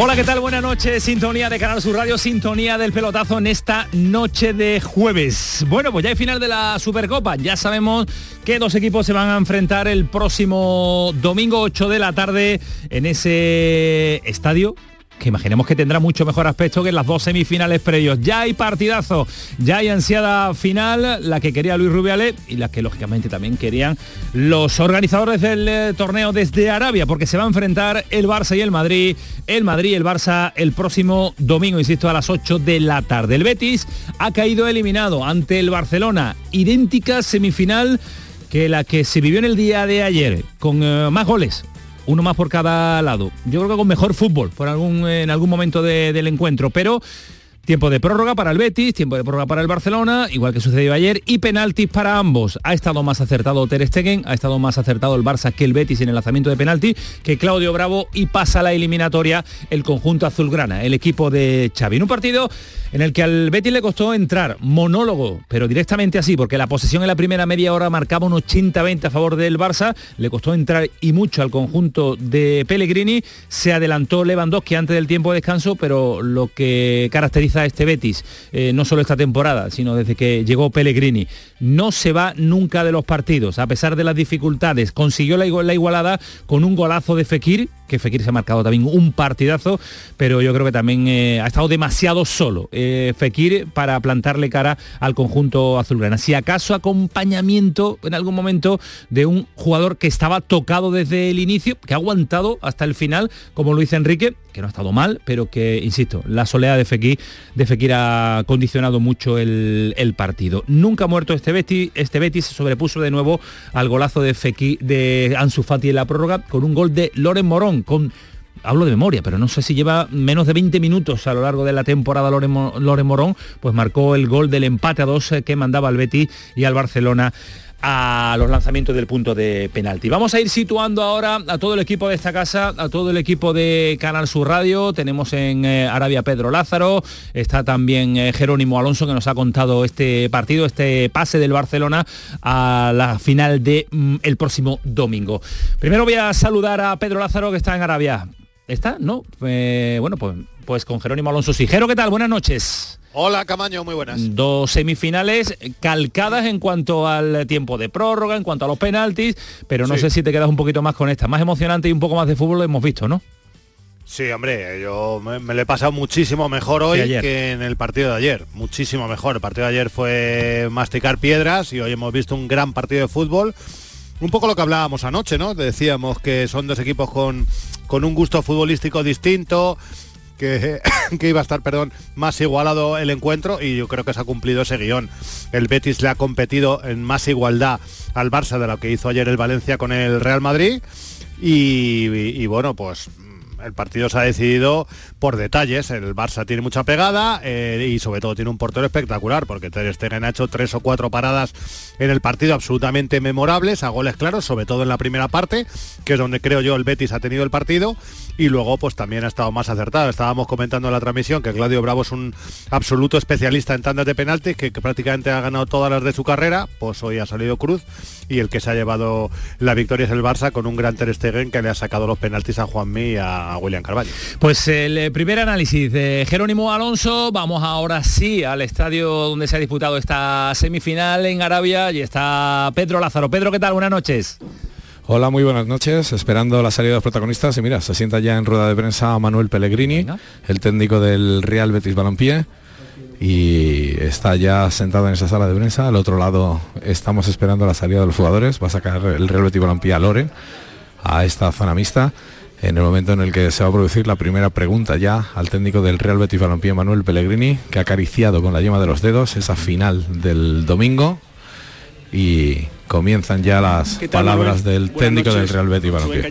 Hola, ¿qué tal? Buenas noches. Sintonía de Canal Sur Radio, sintonía del pelotazo en esta noche de jueves. Bueno, pues ya hay final de la Supercopa. Ya sabemos que dos equipos se van a enfrentar el próximo domingo 8 de la tarde en ese estadio que imaginemos que tendrá mucho mejor aspecto que en las dos semifinales previos. Ya hay partidazo, ya hay ansiada final, la que quería Luis Rubiales y la que lógicamente también querían los organizadores del eh, torneo desde Arabia, porque se va a enfrentar el Barça y el Madrid, el Madrid y el Barça el próximo domingo, insisto, a las 8 de la tarde. El Betis ha caído eliminado ante el Barcelona, idéntica semifinal que la que se vivió en el día de ayer, con eh, más goles, uno más por cada lado. Yo creo que con mejor fútbol por algún, en algún momento del encuentro, pero Tiempo de prórroga para el Betis, tiempo de prórroga para el Barcelona, igual que sucedió ayer, y penaltis para ambos. Ha estado más acertado Ter Stegen, ha estado más acertado el Barça que el Betis en el lanzamiento de penalti, que Claudio Bravo y pasa la eliminatoria el conjunto azulgrana, el equipo de Xavi. En un partido en el que al Betis le costó entrar, monólogo, pero directamente así, porque la posesión en la primera media hora marcaba un 80-20 a favor del Barça, le costó entrar y mucho al conjunto de Pellegrini, se adelantó Lewandowski antes del tiempo de descanso, pero lo que caracteriza este Betis, eh, no solo esta temporada, sino desde que llegó Pellegrini. No se va nunca de los partidos, a pesar de las dificultades. Consiguió la, la igualada con un golazo de Fekir, que Fekir se ha marcado también un partidazo, pero yo creo que también eh, ha estado demasiado solo eh, Fekir para plantarle cara al conjunto azulgrana. Si acaso acompañamiento en algún momento de un jugador que estaba tocado desde el inicio, que ha aguantado hasta el final, como dice Enrique, que no ha estado mal, pero que, insisto, la soledad de Fekir, de Fekir ha condicionado mucho el, partido. Nunca ha muerto este Betis, este Betis se sobrepuso de nuevo al golazo de Fekir, de Ansu Fati en la prórroga, con un gol de Loren Morón hablo de memoria, pero no sé si lleva menos de 20 minutos a lo largo de la temporada Loren, Morón, pues marcó el gol del empate a dos eh, que mandaba al Betis y al Barcelona a los lanzamientos del punto de penalti. Vamos a ir situando ahora a todo el equipo de esta casa, a todo el equipo de Canal Sur Radio. Tenemos en eh, Arabia Pedro Lázaro, está también eh, Jerónimo Alonso que nos ha contado este partido, este pase del Barcelona a la final del mm, el próximo domingo. Primero voy a saludar a Pedro Lázaro que está en Arabia. ¿Está? ¿No? Eh, bueno, pues, pues con Jerónimo Alonso sí. Jero, ¿qué tal? Buenas noches. Hola Camaño, muy buenas. Dos semifinales calcadas en cuanto al tiempo de prórroga, en cuanto a los penaltis, pero no sé si te quedas un poquito más con esta. Más emocionante y un poco más de fútbol lo hemos visto, ¿no? Sí, hombre, yo me, lo he pasado muchísimo mejor hoy que en el partido de ayer. Muchísimo mejor. El partido de ayer fue masticar piedras y hoy hemos visto un gran partido de fútbol. Un poco lo que hablábamos anoche, ¿no? Decíamos que son dos equipos con, con un gusto futbolístico distinto, que, iba a estar, perdón, más igualado el encuentro y yo creo que se ha cumplido ese guion. El Betis le ha competido en más igualdad al Barça de lo que hizo ayer el Valencia con el Real Madrid y bueno, pues el partido se ha decidido por detalles. El Barça tiene mucha pegada eh, y sobre todo tiene un portero espectacular porque Ter Stegen ha hecho tres o cuatro paradas en el partido absolutamente memorables, a goles claros, sobre todo en la primera parte, que es donde creo yo el Betis ha tenido el partido y luego pues también ha estado más acertado. Estábamos comentando en la transmisión que Claudio Bravo es un absoluto especialista en tandas de penaltis que, prácticamente ha ganado todas las de su carrera, pues hoy ha salido Cruz y el que se ha llevado la victoria es el Barça con un gran Ter Stegen que le ha sacado los penaltis a Juanmi y a William Carvalho. Pues el eh, primer análisis de Jerónimo Alonso, vamos ahora sí al estadio donde se ha disputado esta semifinal en Arabia y está Pedro Lázaro. Pedro, ¿qué tal? Buenas noches. Hola, muy buenas noches. Esperando la salida de los protagonistas. Y mira, se sienta ya en rueda de prensa Manuel Pellegrini, el técnico del Real Betis Balompié. Y está ya sentado en esa sala de prensa. Al otro lado estamos esperando la salida de los jugadores. Va a sacar el Real Betis Balompié a Loren, a esta zona mixta en el momento en el que se va a producir la primera pregunta ya al técnico del Real Betis Balompié Manuel Pellegrini, que ha acariciado con la yema de los dedos esa final del domingo. Y comienzan ya las palabras del técnico del Real Betis Balompié.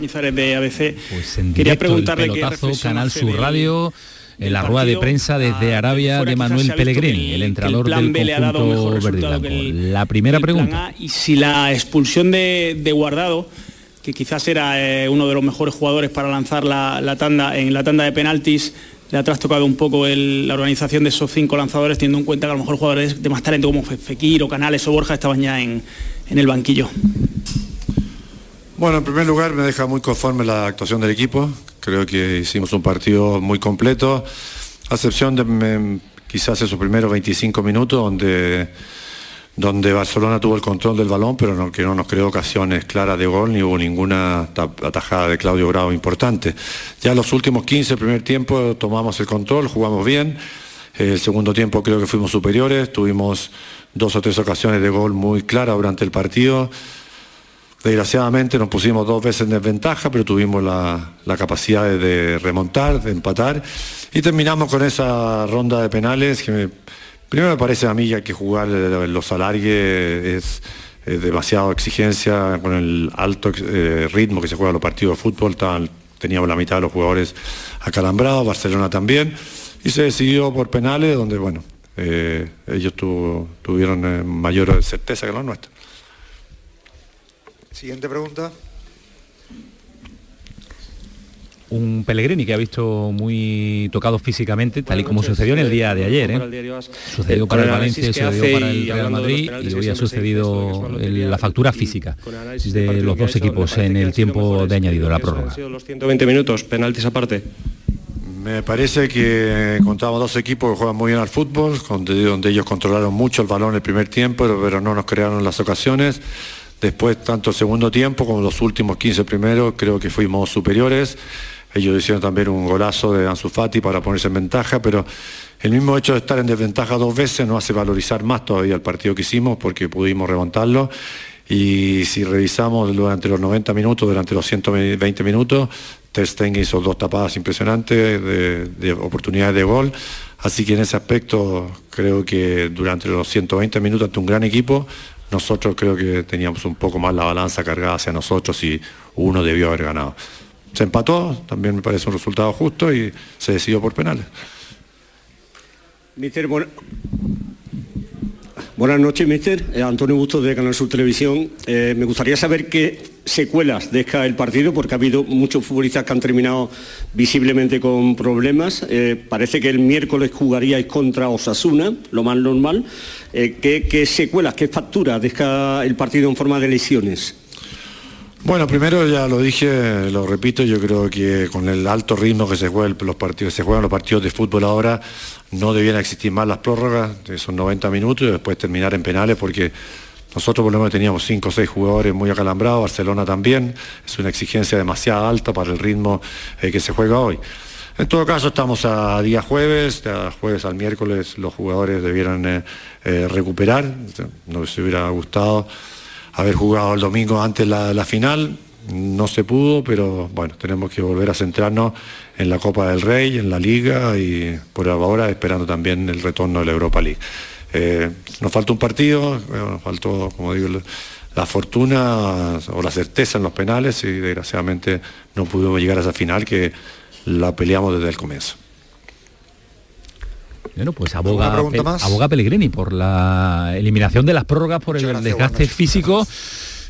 Pues Quería preguntarle el pelotazo, Canal Sur Radio en la rueda de prensa desde Arabia de Manuel Pellegrini, el entrenador del conjunto verde La primera pregunta. y si la expulsión de, de Guardado que quizás era eh, uno de los mejores jugadores para lanzar la, tanda en la tanda de penaltis. Le ha trastocado un poco la organización de esos cinco lanzadores, teniendo en cuenta que a lo mejor jugadores de más talento como Fekir o Canales o Borja estaban ya en, en el banquillo. Bueno, en primer lugar me deja muy conforme la actuación del equipo. Creo que hicimos un partido muy completo, a excepción de quizás esos primeros 25 minutos donde, donde Barcelona tuvo el control del balón, pero que no nos creó ocasiones claras de gol ni hubo ninguna atajada de Claudio Grau importante. Ya los últimos 15, el primer tiempo, tomamos el control, jugamos bien. El segundo tiempo creo que fuimos superiores, tuvimos dos o tres ocasiones de gol muy claras durante el partido. Desgraciadamente nos pusimos dos veces en desventaja, pero tuvimos la, capacidad de, remontar, de empatar. Y terminamos con esa ronda de penales que primero me parece a mí que jugar los alargues es, demasiada exigencia con el alto eh, ritmo que se juega los partidos de fútbol. teníamos la mitad de los jugadores acalambrados, Barcelona también. Y se decidió por penales donde, bueno, eh, ellos tuvieron eh, mayor certeza que los nuestros. Siguiente pregunta. Un Pellegrini que ha visto muy tocado físicamente, tal y como sucedió en el día de ayer. ¿eh? Sucedió para el Valencia, sucedió para el Real Madrid y hoy ha sucedido la factura física de los dos equipos en el tiempo de añadido, la prórroga. los 120 minutos, penaltis aparte. Me parece que contamos dos equipos que juegan muy bien al fútbol, donde ellos controlaron mucho el balón el primer tiempo, pero no nos crearon las ocasiones. Después, tanto el segundo tiempo como los últimos 15 primeros, creo que fuimos superiores. Ellos hicieron también un golazo de Ansu Fati para ponerse en ventaja, pero el mismo hecho de estar en desventaja dos veces nos hace valorizar más todavía el partido que hicimos porque pudimos remontarlo. Y si revisamos durante los 90 minutos, durante los 120 minutos, Ter hizo dos tapadas impresionantes de oportunidades de gol. Así que en ese aspecto creo que durante los 120 minutos ante un gran equipo nosotros creo que teníamos un poco más la balanza cargada hacia nosotros y uno debió haber ganado. Se empató, también me parece un resultado justo y se decidió por penales. Buenas noches, mister. Eh, Antonio Bustos de Canal Sur Televisión. Eh, me gustaría saber qué secuelas deja el partido, porque ha habido muchos futbolistas que han terminado visiblemente con problemas. Eh, parece que el miércoles jugaríais contra Osasuna, lo más normal. ¿qué, secuelas, qué facturas deja el partido en forma de lesiones? Bueno, primero ya lo dije, lo repito, yo creo que con el alto ritmo que se juegan los partidos, se juegan los partidos de fútbol ahora, no debieran existir más las prórrogas esos 90 minutos y después terminar en penales porque nosotros por lo menos teníamos 5 o 6 jugadores muy acalambrados, Barcelona también, es una exigencia demasiado alta para el ritmo eh, que se juega hoy. En todo caso, estamos a día jueves, de jueves al miércoles los jugadores debieran eh, eh, recuperar, no se hubiera gustado haber jugado el domingo antes la, la final, no se pudo, pero bueno, tenemos que volver a centrarnos en la Copa del Rey, en la Liga y por ahora esperando también el retorno de la Europa League. Eh, nos falta un partido, nos faltó, como digo, la fortuna o la certeza en los penales y desgraciadamente no pudimos llegar a esa final que la peleamos desde el comienzo. Bueno, pues aboga, aboga Pellegrini por la eliminación de las prórrogas por el desgaste físico.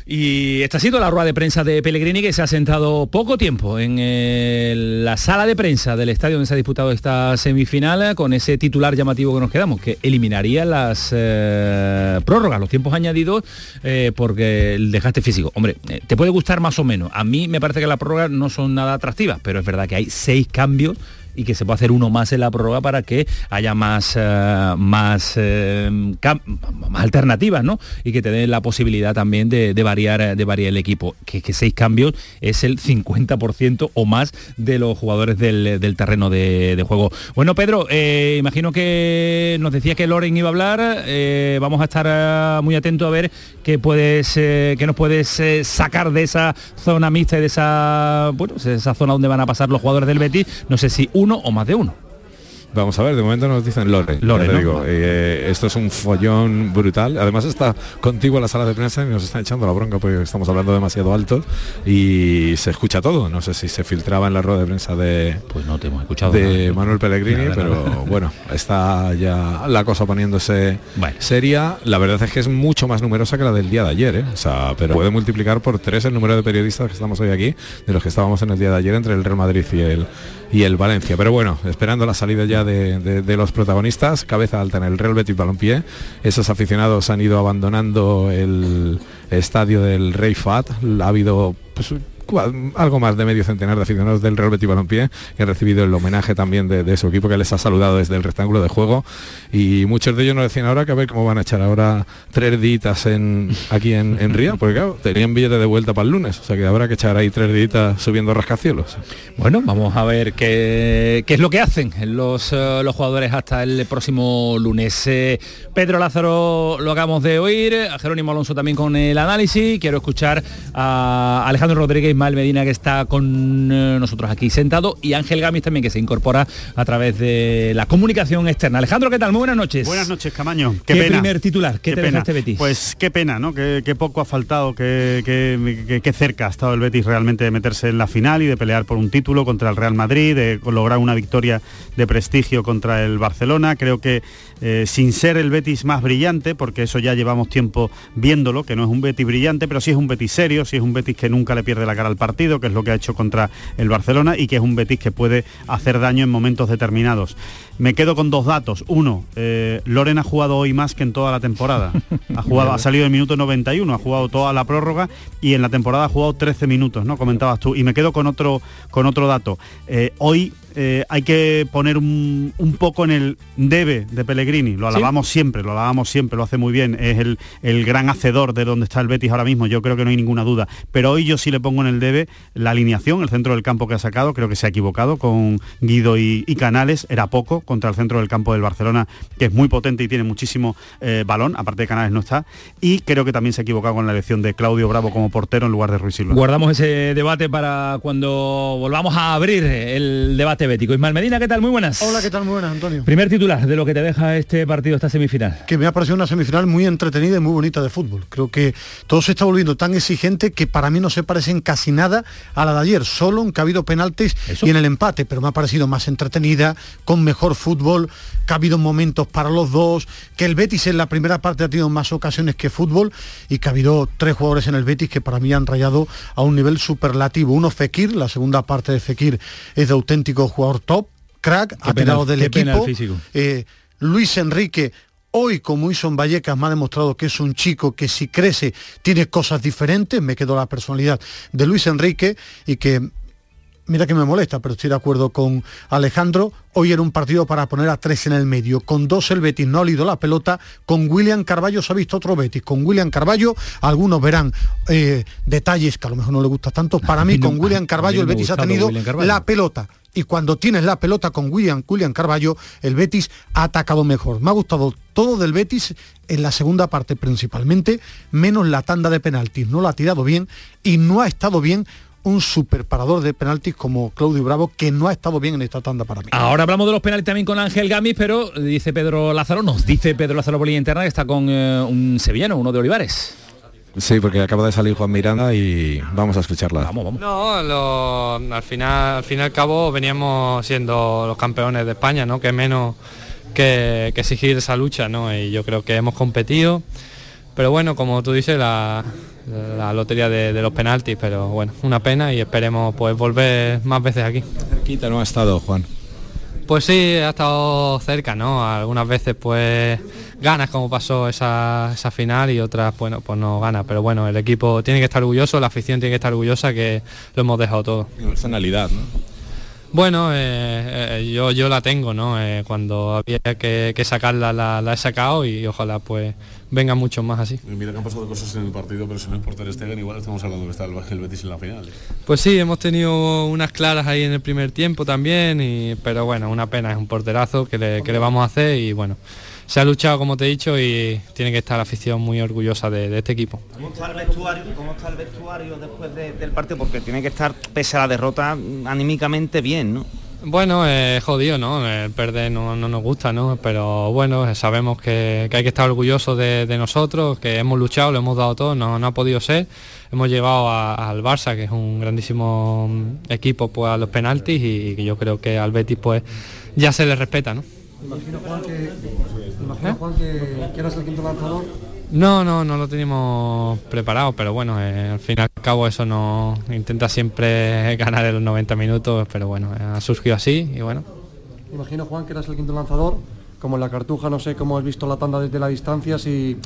Y esta ha sido la rueda de prensa de Pellegrini que se ha sentado poco tiempo en la sala de prensa del estadio donde se ha disputado esta semifinal con ese titular llamativo que nos quedamos, que eliminaría las eh, prórrogas, los tiempos añadidos, eh, porque el desgaste físico. Hombre, eh, te puede gustar más o menos. A mí me parece que las prórrogas no son nada atractivas, pero es verdad que hay seis cambios y que se puede hacer uno más en la prórroga para que haya más, eh, eh, más alternativas, ¿no? Y que te den la posibilidad también de, variar, de variar el equipo. Que, seis cambios es el 50% o más de los jugadores del, terreno de, juego. Bueno, Pedro, eh, imagino que nos decía que Loren iba a hablar. vamos a estar muy atentos a ver qué puedes, qué nos puedes sacar de esa zona mixta y de esa, bueno, esa zona donde van a pasar los jugadores del Betis. No sé si uno o más de uno. Vamos a ver, de momento nos dicen Lore. Lore digo, eh, esto es un follón brutal. Además está contigo en la sala de prensa y nos están echando la bronca porque estamos hablando demasiado alto y se escucha todo. No sé si se filtraba en la rueda de prensa de, pues no te hemos escuchado de Manuel Pellegrini, pero bueno, está ya la cosa poniéndose seria. La verdad es que es mucho más numerosa que la del día de ayer, ¿eh? o sea, pero puede multiplicar por tres el número de periodistas que estamos hoy aquí de los que estábamos en el día de ayer entre el Real Madrid y el y el Valencia. Pero bueno, esperando la salida ya de, los protagonistas, cabeza alta en el Real Betis Balompié. Esos aficionados han ido abandonando el estadio del Rey Fat. Ha habido pues, algo más de medio centenar de aficionados del Real Betis Balompié que han recibido el homenaje también de, su equipo que les ha saludado desde el rectángulo de juego y muchos de ellos nos decían ahora que a ver cómo van a echar ahora tres ditas en, aquí en, en Río, porque claro, tenían billete de vuelta para el lunes, o sea que habrá que echar ahí tres ditas subiendo rascacielos. Bueno, vamos a ver qué, qué es lo que hacen los, eh, los jugadores hasta el próximo lunes. Eh, Pedro Lázaro lo acabamos de oír, a Jerónimo Alonso también con el análisis, quiero escuchar a Alejandro Rodríguez Mal Medina que está con eh, nosotros aquí sentado y Ángel Gamis también que se incorpora a través de la comunicación externa. Alejandro, ¿qué tal? Muy buenas noches. Buenas noches, Camaño. Qué, primer titular? ¿Qué, te pena. este Betis? Pues qué pena, ¿no? Qué, poco ha faltado, qué, qué, cerca ha estado el Betis realmente de meterse en la final y de pelear por un título contra el Real Madrid, de lograr una victoria de prestigio contra el Barcelona. Creo que eh, sin ser el Betis más brillante, porque eso ya llevamos tiempo viéndolo, que no es un Betis brillante, pero sí es un Betis serio, sí es un Betis que nunca le pierde la cara al partido, que es lo que ha hecho contra el Barcelona y que es un Betis que puede hacer daño en momentos determinados. Me quedo con dos datos. Uno, eh, Loren ha jugado hoy más que en toda la temporada. Ha, jugado, ha salido en minuto 91, ha jugado toda la prórroga y en la temporada ha jugado 13 minutos, ¿no? Comentabas tú. Y me quedo con otro, con otro dato. Eh, hoy eh, hay que poner un, poco en el debe de Pellegrini. Lo alabamos siempre, lo alabamos siempre, lo hace muy bien. Es el, gran hacedor de donde está el Betis ahora mismo, yo creo que no hay ninguna duda. Pero hoy yo sí le pongo en el debe la alineación, el centro del campo que ha sacado, creo que se ha equivocado con Guido y, Canales, era poco contra el centro del campo del Barcelona, que es muy potente y tiene muchísimo eh, balón, aparte de Canales no está. Y creo que también se ha equivocado con la elección de Claudio Bravo como portero en lugar de Ruiz Silva. Guardamos ese debate para cuando volvamos a abrir el debate bético. Ismael Medina, ¿qué tal? Muy buenas. Hola, ¿qué tal? Muy buenas, Antonio. Primer titular de lo que te deja este partido, esta semifinal. Que me ha parecido una semifinal muy entretenida y muy bonita de fútbol. Creo que todo se está volviendo tan exigente que para mí no se parecen casi nada a la de ayer, solo en que ha habido penaltis y en el empate, pero me ha parecido más entretenida, con mejor fútbol, que ha habido momentos para los dos, que el Betis en la primera parte ha tenido más ocasiones que fútbol y que ha habido tres jugadores en el Betis que para mí han rayado a un nivel superlativo. Uno Fekir, la segunda parte de Fekir es de auténtico jugador top, crack, ha pegado del equipo. Eh, Luis Enrique Hoy, como hizo en Vallecas, me ha demostrado que es un chico que si crece tiene cosas diferentes. Me quedó la personalidad de Luis Enrique y que, mira que me molesta, pero estoy de acuerdo con Alejandro. Hoy era un partido para poner a tres en el medio. Con dos el Betis no ha olido la pelota. Con William Carballo se ha visto otro Betis. Con William Carballo algunos verán eh, detalles que a lo mejor no le gusta tanto. Para mí, con William Carballo el Betis ha tenido la pelota. Y cuando tienes la pelota con William, William Carballo, el Betis ha atacado mejor. Me ha gustado todo del Betis en la segunda parte principalmente, menos la tanda de penaltis. No la ha tirado bien y no ha estado bien un super parador de penaltis como Claudio Bravo, que no ha estado bien en esta tanda para mí. Ahora hablamos de los penaltis también con Ángel Gamis, pero dice Pedro Lázaro, nos dice Pedro Lázaro Bolilla Interna que está con eh, un sevillano, uno de Olivares. Sí, porque acaba de salir Juan Miranda y vamos a escucharla. Vamos, vamos. No, al final, al fin y al cabo veníamos siendo los campeones de España, ¿no? Que menos que, exigir esa lucha, ¿no? Y yo creo que hemos competido. Pero bueno, como tú dices, la, la lotería de, los penaltis, pero bueno, una pena y esperemos pues volver más veces aquí. Cerquita no ha estado, Juan. Pues sí, ha estado cerca, ¿no? Algunas veces pues ganas como pasó esa, final y otras, bueno, pues no gana. Pero bueno, el equipo tiene que estar orgulloso, la afición tiene que estar orgullosa que lo hemos dejado todo. Personalidad, ¿no? Bueno, eh, eh, yo, yo la tengo, ¿no? Eh, cuando había que, sacarla la, he sacado y ojalá pues venga mucho más así. Mira que han pasado cosas en el partido, pero si no es por Ter Stegen, igual estamos hablando que está el, Betis en la final. Pues sí, hemos tenido unas claras ahí en el primer tiempo también, y, pero bueno, una pena, es un porterazo que le, que le vamos a hacer y bueno se ha luchado, como te he dicho, y tiene que estar la afición muy orgullosa de, este equipo. ¿Cómo está el vestuario, cómo está el vestuario después del partido? Porque tiene que estar, pese a la derrota, anímicamente bien, ¿no? Bueno, es jodido, ¿no? El perder no, nos gusta, ¿no? Pero bueno, sabemos que, hay que estar orgullosos de, nosotros, que hemos luchado, lo hemos dado todo, no, ha podido ser. Hemos llevado al Barça, que es un grandísimo equipo, pues a los penaltis y, y yo creo que al Betis pues ya se le respeta, ¿no? Imagino, Juan, que, imagino, Juan, que, eras el quinto lanzador. No, no, no lo teníamos preparado, pero bueno, eh, al fin y al cabo eso no intenta siempre ganar en los 90 minutos, pero bueno, ha surgido así y bueno. Imagino, Juan, que eras el quinto lanzador, como en la cartuja, no sé cómo has visto la tanda desde la distancia, si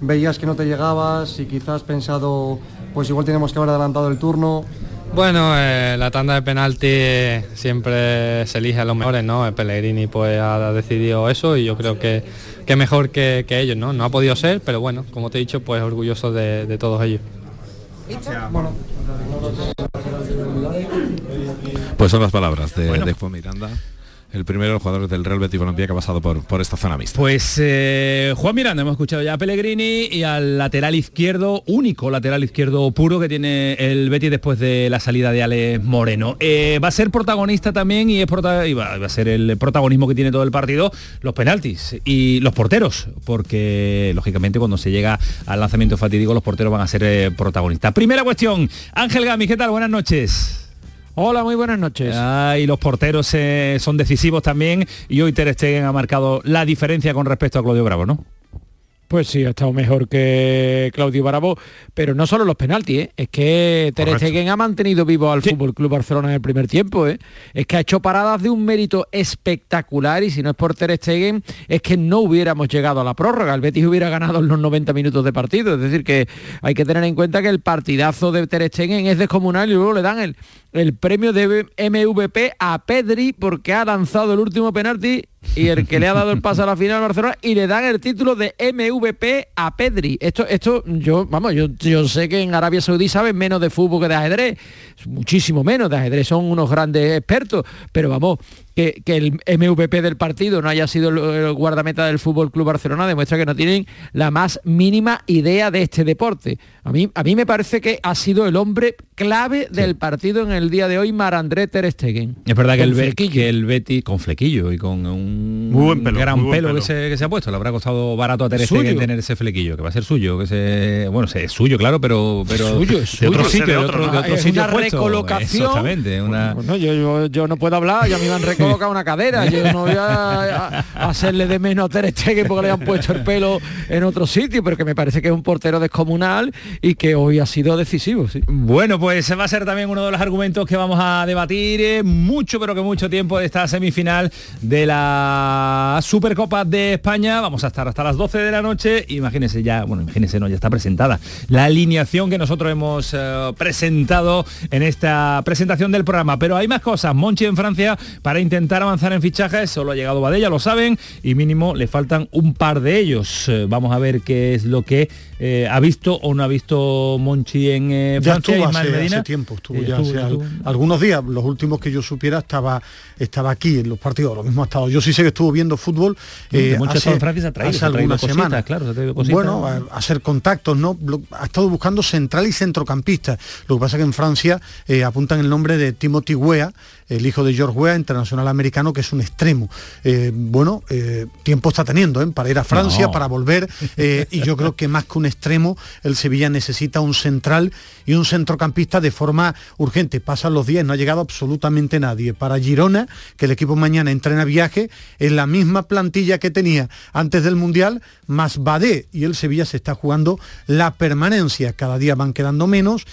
veías que no te llegabas, si quizás pensado, pues igual tenemos que haber adelantado el turno. Bueno, eh, la tanda de penalti siempre se elige a los mejores, ¿no? El Pellegrini pues ha decidido eso y yo creo que, que mejor que, ellos, ¿no? No ha podido ser, pero bueno, como te he dicho, pues orgulloso de, todos ellos. Pues son las palabras de, de Juan Miranda el primero de los jugadores del Real Betis Balompié que ha pasado por, por esta zona mixta. Pues eh, Juan Miranda, hemos escuchado ya a Pellegrini y al lateral izquierdo, único lateral izquierdo puro que tiene el Betis después de la salida de Ale Moreno. Eh, va a ser protagonista también y, va, a ser el protagonismo que tiene todo el partido, los penaltis y los porteros, porque lógicamente cuando se llega al lanzamiento fatídico los porteros van a ser eh, protagonistas. Primera cuestión, Ángel Gami, ¿qué tal? Buenas noches. Hola, muy buenas noches. y los porteros eh, son decisivos también y hoy Ter Stegen ha marcado la diferencia con respecto a Claudio Bravo, ¿no? Pues sí, ha estado mejor que Claudio Bravo, pero no solo los penaltis, ¿eh? es que Ter Stegen ha mantenido vivo al Fútbol Club Barcelona en el primer tiempo, ¿eh? es que ha hecho paradas de un mérito espectacular y si no es por Ter Stegen es que no hubiéramos llegado a la prórroga, el Betis hubiera ganado en los 90 minutos de partido, es decir que hay que tener en cuenta que el partidazo de Ter Stegen es descomunal y luego le dan el, el premio de MVP a Pedri porque ha lanzado el último penalti y el que le ha dado el paso a la final a Barcelona y le dan el título de MVP a Pedri. Esto, esto yo, vamos, yo, yo sé que en Arabia Saudí saben menos de fútbol que de ajedrez, muchísimo menos de ajedrez, son unos grandes expertos, pero vamos, que, el MVP del partido no haya sido el, guardameta del Fútbol Club Barcelona demuestra que no tienen la más mínima idea de este deporte. A mí, a mí me parece que ha sido el hombre clave del partido en el día de hoy, Marandré Ter Stegen. Es verdad que el, que el Betty con flequillo y con un gran pelo, Que, se, ha puesto, le habrá costado barato a Ter Stegen tener ese flequillo, que va a ser suyo, que se bueno, es suyo, claro, pero pero suyo, es de otro sitio, de otro, de es una recolocación. Exactamente, una... yo, no puedo hablar, ya a mí me han coloca una cadera. Yo no voy a, hacerle de menos a Ter Stegen porque le han puesto el pelo en otro sitio, pero que me parece que es un portero descomunal y que hoy ha sido decisivo. Sí. Bueno, pues va a ser también uno de los argumentos que vamos a debatir eh, mucho, pero que mucho tiempo de esta semifinal de la Supercopa de España. Vamos a estar hasta las 12 de la noche. Imagínense ya, bueno, imagínense, no, ya está presentada la alineación que nosotros hemos eh, presentado en esta presentación del programa. Pero hay más cosas. Monchi en Francia para intentar avanzar en fichajes. Solo ha llegado Badella, lo saben, y mínimo le faltan un par de ellos. Eh, vamos a ver qué es lo que eh, ha visto o no ha visto Monchi en eh, Francia. Estuvo hace, tiempo, estuvo ya algunos días. Los últimos que yo supiera estaba estaba aquí en los partidos. Lo mismo ha estado. Yo sí sé que estuvo viendo fútbol. Eh, hace, en Francia ha traído, algunas semanas. Claro, bueno, a, hacer contactos, ¿no? ha estado buscando central y centrocampista. Lo que pasa que en Francia apuntan el nombre de Timothy Weah el hijo de George Weah, internacional americano, que es un extremo. Eh, bueno, eh, tiempo está teniendo ¿eh? para ir a Francia, para volver, y yo creo que más que un extremo, el Sevilla necesita un central y un centrocampista de forma urgente. Pasan los días, no ha llegado absolutamente nadie. Para Girona, que el equipo mañana entrena viaje, en la misma plantilla que tenía antes del Mundial, más Badé, y el Sevilla se está jugando la permanencia. Cada día van quedando menos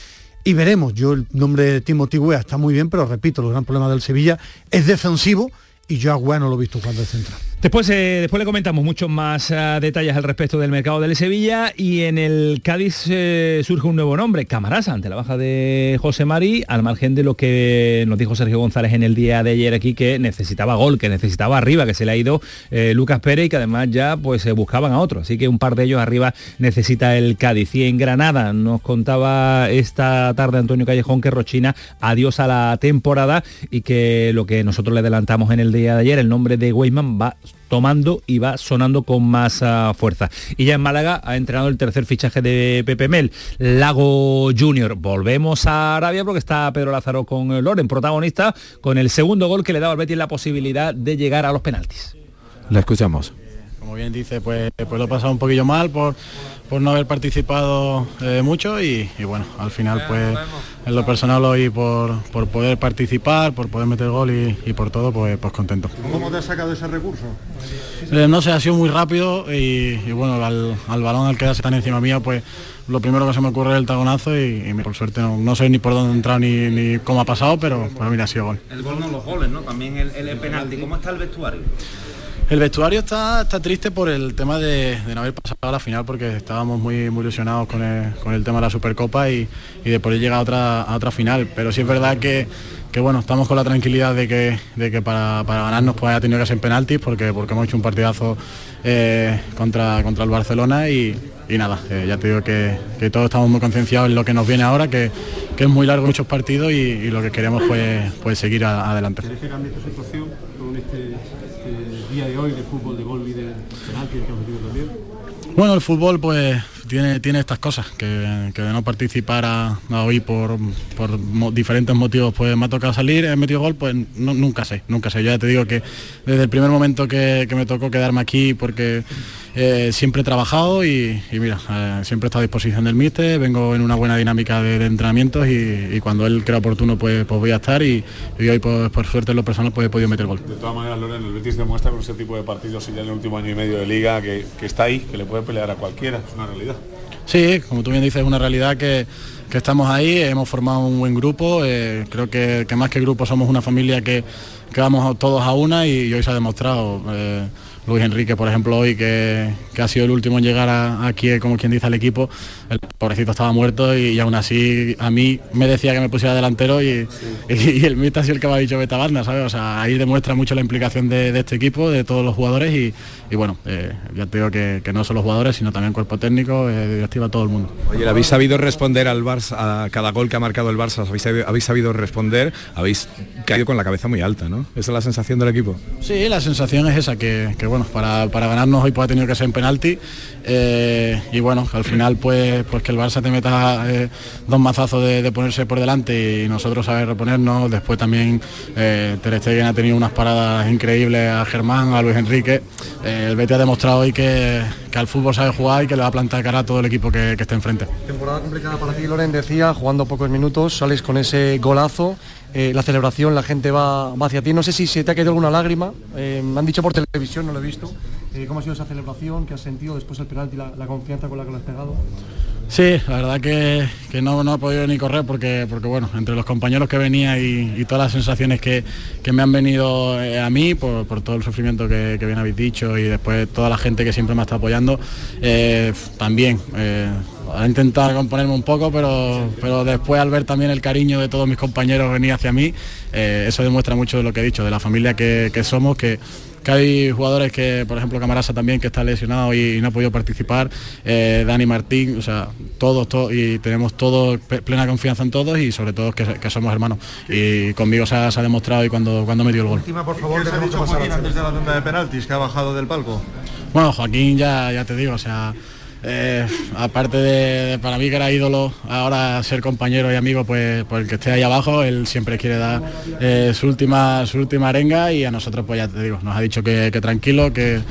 y veremos. Yo el nombre de Timothy Weah está muy bien, pero repito, el gran problema del Sevilla es defensivo y yo a no lo he visto jugando de central. Después, eh, después le comentamos muchos más eh, detalles al respecto del mercado del Sevilla y en el Cádiz eh, surge un nuevo nombre, Camarasa, ante la baja de José Mari, al margen de lo que nos dijo Sergio González en el día de ayer aquí, que necesitaba gol, que necesitaba arriba, que se le ha ido Lucas Pérez y que además ya pues buscaban a otro. Así que un par de ellos arriba necesita el Cádiz. Y en Granada nos contaba esta tarde Antonio Callejón que Rochina adiós a la temporada y que lo que nosotros le adelantamos en el día de ayer, el nombre de Weisman va tomando y va sonando con más uh, fuerza. Y ya en Málaga ha entrenado el tercer fichaje de Pepe Mel, Lago Junior. Volvemos a Arabia porque está Pedro Lázaro con Loren, protagonista, con el segundo gol que le daba al Betis la posibilidad de llegar a los penaltis. La escuchamos. Como bien dice, pues, pues lo he pasado un poquillo mal por, por no haber participado eh, mucho y, y, bueno, al final pues en lo personal hoy por, por poder participar, por poder meter gol y, y, por todo, pues, pues contento. ¿Cómo te has sacado ese recurso? Eh, no sé, ha sido muy rápido y, y bueno, al, al, balón al quedarse tan encima mía, pues lo primero que se me ocurre es el tagonazo y, y por suerte no, no, sé ni por dónde entrar ni, ni cómo ha pasado, pero, pero mira, ha sido gol. El gol no los goles, ¿no? También el, el penalti. ¿Cómo está el vestuario? El vestuario está, está triste por el tema de, no haber pasado a la final porque estábamos muy, muy ilusionados con el, con el tema de la Supercopa y, y de poder llegar a otra, a otra final. Pero sí es verdad que, que bueno, estamos con la tranquilidad de que, de que para, para ganarnos pues haya tenido que ser penaltis porque, porque hemos hecho un partidazo eh, contra, contra el Barcelona y, y nada, eh, ya te digo que, que, todos estamos muy concienciados en lo que nos viene ahora, que, que es muy largo muchos partidos y, lo que queremos pues, pues seguir adelante. ¿Quieres que cambie tu situación con este, de hoy de fútbol de gol y de penalti que hemos metido también? Bueno, el fútbol pues tiene, tiene estas cosas, que, que de no participar a, hoy por, por diferentes motivos pues me ha tocado salir, he metido gol, pues nunca sé, nunca sé. Ya te digo que desde el primer momento que, que me tocó quedarme aquí porque eh, siempre he trabajado y, y mira, eh, siempre he estado a disposición del míster, vengo en una buena dinámica de, de entrenamientos y, y, cuando él crea oportuno pues, pues voy a estar y, y hoy pues, por suerte en lo personal pues he podido meter gol. De todas maneras, Loren, el Betis demuestra con ese tipo de partidos y ya en el último año y medio de liga que, que está ahí, que le puede pelear a cualquiera, es una realidad. Sí, como tú bien dices, es una realidad que, que estamos ahí, hemos formado un buen grupo, eh, creo que, que, más que grupo somos una familia que, que vamos todos a una y, y hoy se ha demostrado. Eh, Luis Enrique, por ejemplo, hoy que, que ha sido el último en llegar a, aquí, como quien dice, al equipo, el pobrecito estaba muerto y, y, aún así a mí me decía que me pusiera delantero y, y, y el míster ha sido el que me ha dicho vete a banda, ¿sabes? O sea, ahí demuestra mucho la implicación de, de este equipo, de todos los jugadores y, bueno, eh, ya te digo que, que, no solo jugadores, sino también cuerpo técnico, eh, directiva, todo el mundo. Oye, ¿habéis sabido responder al Barça, a cada gol que ha marcado el Barça? ¿Habéis sabido, habéis sabido responder? Habéis caído con la cabeza muy alta, ¿no? Esa es la sensación del equipo. Sí, la sensación es esa, que, que bueno, para, para ganarnos hoy pues ha tenido que ser en penalti. Eh, y bueno, al final pues, pues que el Barça te meta eh, dos mazazos de, ponerse por delante y nosotros saber reponernos, después también eh, Ter Stegen ha tenido unas paradas increíbles a Germán, a Luis Enrique, eh, el Betis ha demostrado hoy que, que, al fútbol sabe jugar y que le va a plantar cara a todo el equipo que, que esté enfrente. Temporada complicada para ti, Loren, decía, jugando pocos minutos, sales con ese golazo, eh, la celebración, la gente va, hacia ti. No sé si se te ha caído alguna lágrima. Eh, me han dicho por televisión, no lo he visto. Eh, ¿Cómo ha sido esa celebración? ¿Qué has sentido después del penalti, la, la, confianza con la que lo has pegado? Sí, la verdad que, que no, no, he podido ni correr porque, porque bueno, entre los compañeros que venía y, todas las sensaciones que, que, me han venido eh, a mí por, por todo el sufrimiento que, que, bien habéis dicho y después toda la gente que siempre me está apoyando, eh, también a intentar componerme un poco, pero, pero después al ver también el cariño de todos mis compañeros venir hacia mí, eh, eso demuestra mucho de lo que he dicho, de la familia que, que somos, que, que, hay jugadores que, por ejemplo, Camarasa también, que está lesionado y, y no ha podido participar, eh, Dani Martín, o sea, todos, todos, y tenemos todos plena confianza en todos y sobre todo que, que somos hermanos. Y conmigo se ha, se ha, demostrado y cuando, cuando me dio el gol. Última, por favor, ¿Qué ha dicho Joaquín antes de la tanda de penaltis, que ha bajado del palco? Bueno, Joaquín ya, ya te digo, o sea... Eh, aparte de, de, para mí que era ídolo, ahora ser compañero y amigo, pues, pues el que esté ahí abajo, él siempre quiere dar eh, su última su última arenga y a nosotros pues ya te digo, nos ha dicho que, que tranquilo, que,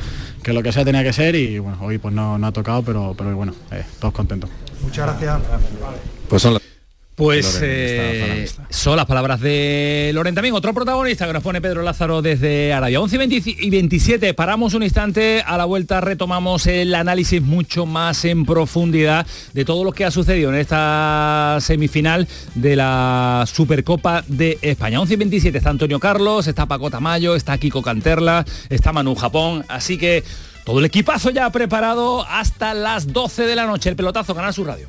que, lo que sea tenía que ser y bueno, hoy pues no, no ha tocado, pero, pero bueno, eh, todos contentos. Muchas gracias. Pues son las... Pues eh, son las palabras de Loren también, otro protagonista que nos pone Pedro Lázaro desde Arabia. 11 y 27, paramos un instante, a la vuelta retomamos el análisis mucho más en profundidad de todo lo que ha sucedido en esta semifinal de la Supercopa de España. 11 y 27 está Antonio Carlos, está Paco Tamayo, está Kiko Canterla, está Manu Japón, así que todo el equipazo ya preparado hasta las 12 de la noche. El pelotazo, Canal Sur Radio.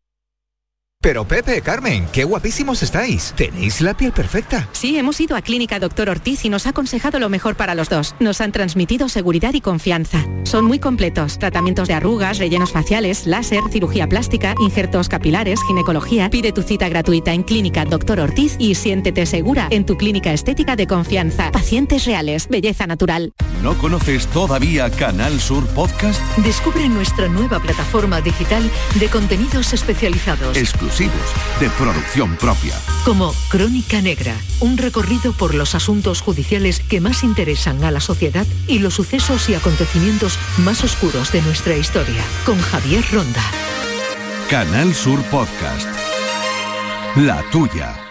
Pero Pepe, Carmen, qué guapísimos estáis. Tenéis la piel perfecta. Sí, hemos ido a Clínica Doctor Ortiz y nos ha aconsejado lo mejor para los dos. Nos han transmitido seguridad y confianza. Son muy completos. Tratamientos de arrugas, rellenos faciales, láser, cirugía plástica, injertos capilares, ginecología. Pide tu cita gratuita en Clínica Doctor Ortiz y siéntete segura en tu clínica estética de confianza. Pacientes reales, belleza natural. ¿No conoces todavía Canal Sur Podcast? Descubre nuestra nueva plataforma digital de contenidos especializados. Exclusivos, de producción propia. Como Crónica Negra, un recorrido por los asuntos judiciales que más interesan a la sociedad y los sucesos y acontecimientos más oscuros de nuestra historia, con Javier Ronda. Canal Sur Podcast. La tuya.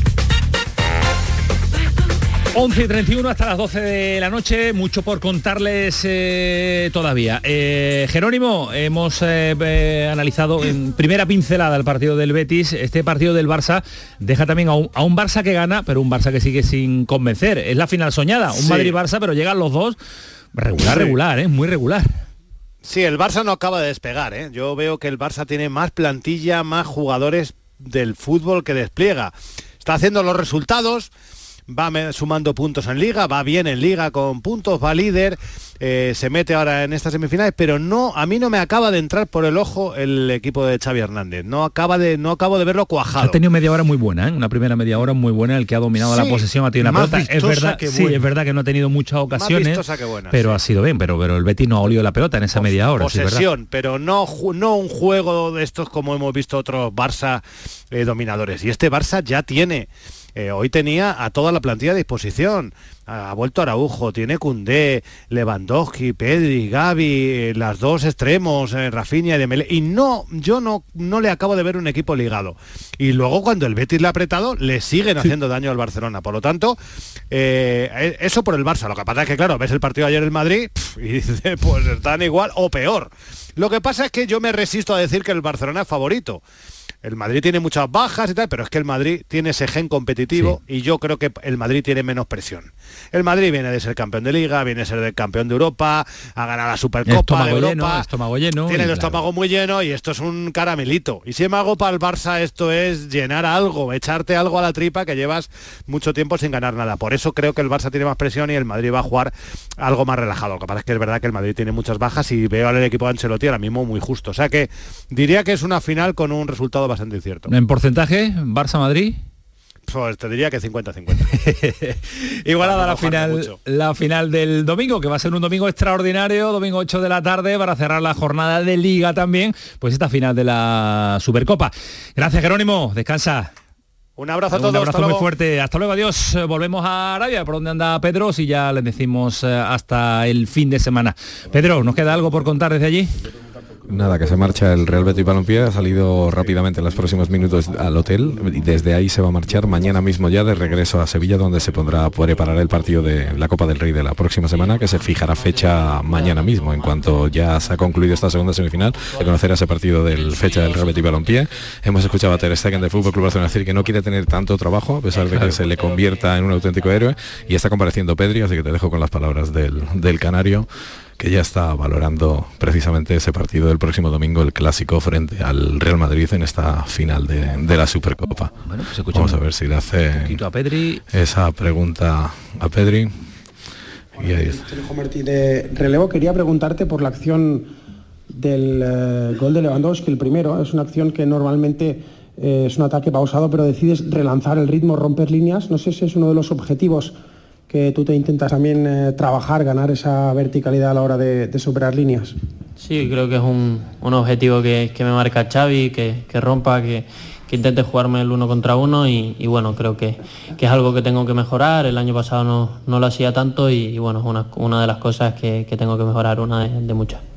11 y 31 hasta las 12 de la noche, mucho por contarles eh, todavía. Eh, Jerónimo, hemos eh, analizado en primera pincelada el partido del Betis. Este partido del Barça deja también a un, a un Barça que gana, pero un Barça que sigue sin convencer. Es la final soñada, un Sí. Madrid-Barça, pero llegan los dos regular, Sí. regular, muy regular. Sí, el Barça no acaba de despegar. Yo veo que el Barça tiene más plantilla, más jugadores del fútbol que despliega. Está haciendo los resultados, va sumando puntos en liga, va bien en liga con puntos, va líder, eh, se mete ahora en estas semifinales, pero no, a mí no me acaba de entrar por el ojo el equipo de Xavi Hernández. No acaba de, no acabo de verlo cuajado. Ha tenido media hora muy buena, ¿eh? una primera media hora muy buena, el que ha dominado la posesión, ha tenido la pelota. Es verdad, que sí, es verdad que no ha tenido muchas ocasiones, buena, pero ha sido bien, pero, pero el Betis no ha olido la pelota en esa media hora. es posesión, pero no, no un juego de estos como hemos visto otros Barça eh, dominadores. Y este Barça ya tiene, eh, hoy tenía a toda la plantilla a disposición. Ha vuelto Araujo, tiene Cundé, Lewandowski, Pedri, Gavi, eh, las dos extremos, eh, Rafinha y Dembélé. Y no, yo no, no le acabo de ver un equipo ligado. Y luego cuando el Betis le ha apretado, le siguen haciendo daño al Barcelona. Por lo tanto, eh, eso por el Barça. Lo que pasa es que, claro, ves el partido ayer en Madrid y dices, pues están igual o peor. Lo que pasa es que yo me resisto a decir que el Barcelona es favorito. El Madrid tiene muchas bajas y tal, pero es que el Madrid tiene ese gen competitivo y yo creo que el Madrid tiene menos presión. El Madrid viene de ser campeón de liga, viene de ser el campeón de Europa, a ganar la Supercopa de Europa. estómago lleno. Tiene el estómago muy lleno y esto es un caramelito. Y si me hago para el Barça esto es llenar algo, echarte algo a la tripa que llevas mucho tiempo sin ganar nada. Por eso creo que el Barça tiene más presión y el Madrid va a jugar algo más relajado. Lo que pasa es que es verdad que el Madrid tiene muchas bajas y veo al equipo de Ancelotti ahora mismo muy justo. O sea que diría que es una final con un resultado bastante incierto. ¿En porcentaje? ¿Barça-Madrid? Pues te diría que 50-50. Igualada la final, la final del domingo, que va a ser un domingo extraordinario, domingo 8 de la tarde, para cerrar la jornada de liga también, pues esta final de la Supercopa. Gracias, Jerónimo. Descansa. Un abrazo a todos. Un abrazo muy fuerte. Hasta luego, adiós. Volvemos a Arabia, por donde anda Pedro, si ya les decimos eh, hasta el fin de semana. Pedro, ¿nos queda algo por contar desde allí? Nada, que se marcha el Real Betis Balompié, ha salido rápidamente en los próximos minutos al hotel y desde ahí se va a marchar mañana mismo ya de regreso a Sevilla donde se pondrá a preparar el partido de la Copa del Rey de la próxima semana que se fijará fecha mañana mismo. En cuanto ya se ha concluido esta segunda semifinal de conocer ese partido del fecha del Real Betis Balompié. Hemos escuchado a Ter Stegen de Fútbol Club Barcelona decir que no quiere tener tanto trabajo a pesar de que se le convierta en un auténtico héroe y está compareciendo Pedri, así que te dejo con las palabras del, del canario que ya está valorando precisamente ese partido del próximo domingo, el clásico frente al Real Madrid en esta final de, la Supercopa. Bueno, pues Vamos a ver si le hace a Pedri. esa pregunta a Pedri. Y ahí está. de relevo, quería preguntarte por la acción del eh, gol de Lewandowski, el primero. Es una acción que normalmente eh, es un ataque pausado, pero decides relanzar el ritmo, romper líneas. No sé si es uno de los objetivos que tú te intentas también eh, trabajar, ganar esa verticalidad a la hora de, superar líneas. Sí, creo que es un, objetivo que, me marca Xavi, que, rompa, que, intente jugarme el uno contra uno y, bueno, creo que, es algo que tengo que mejorar. El año pasado no, lo hacía tanto y, bueno, es una, de las cosas que, tengo que mejorar, una de muchas.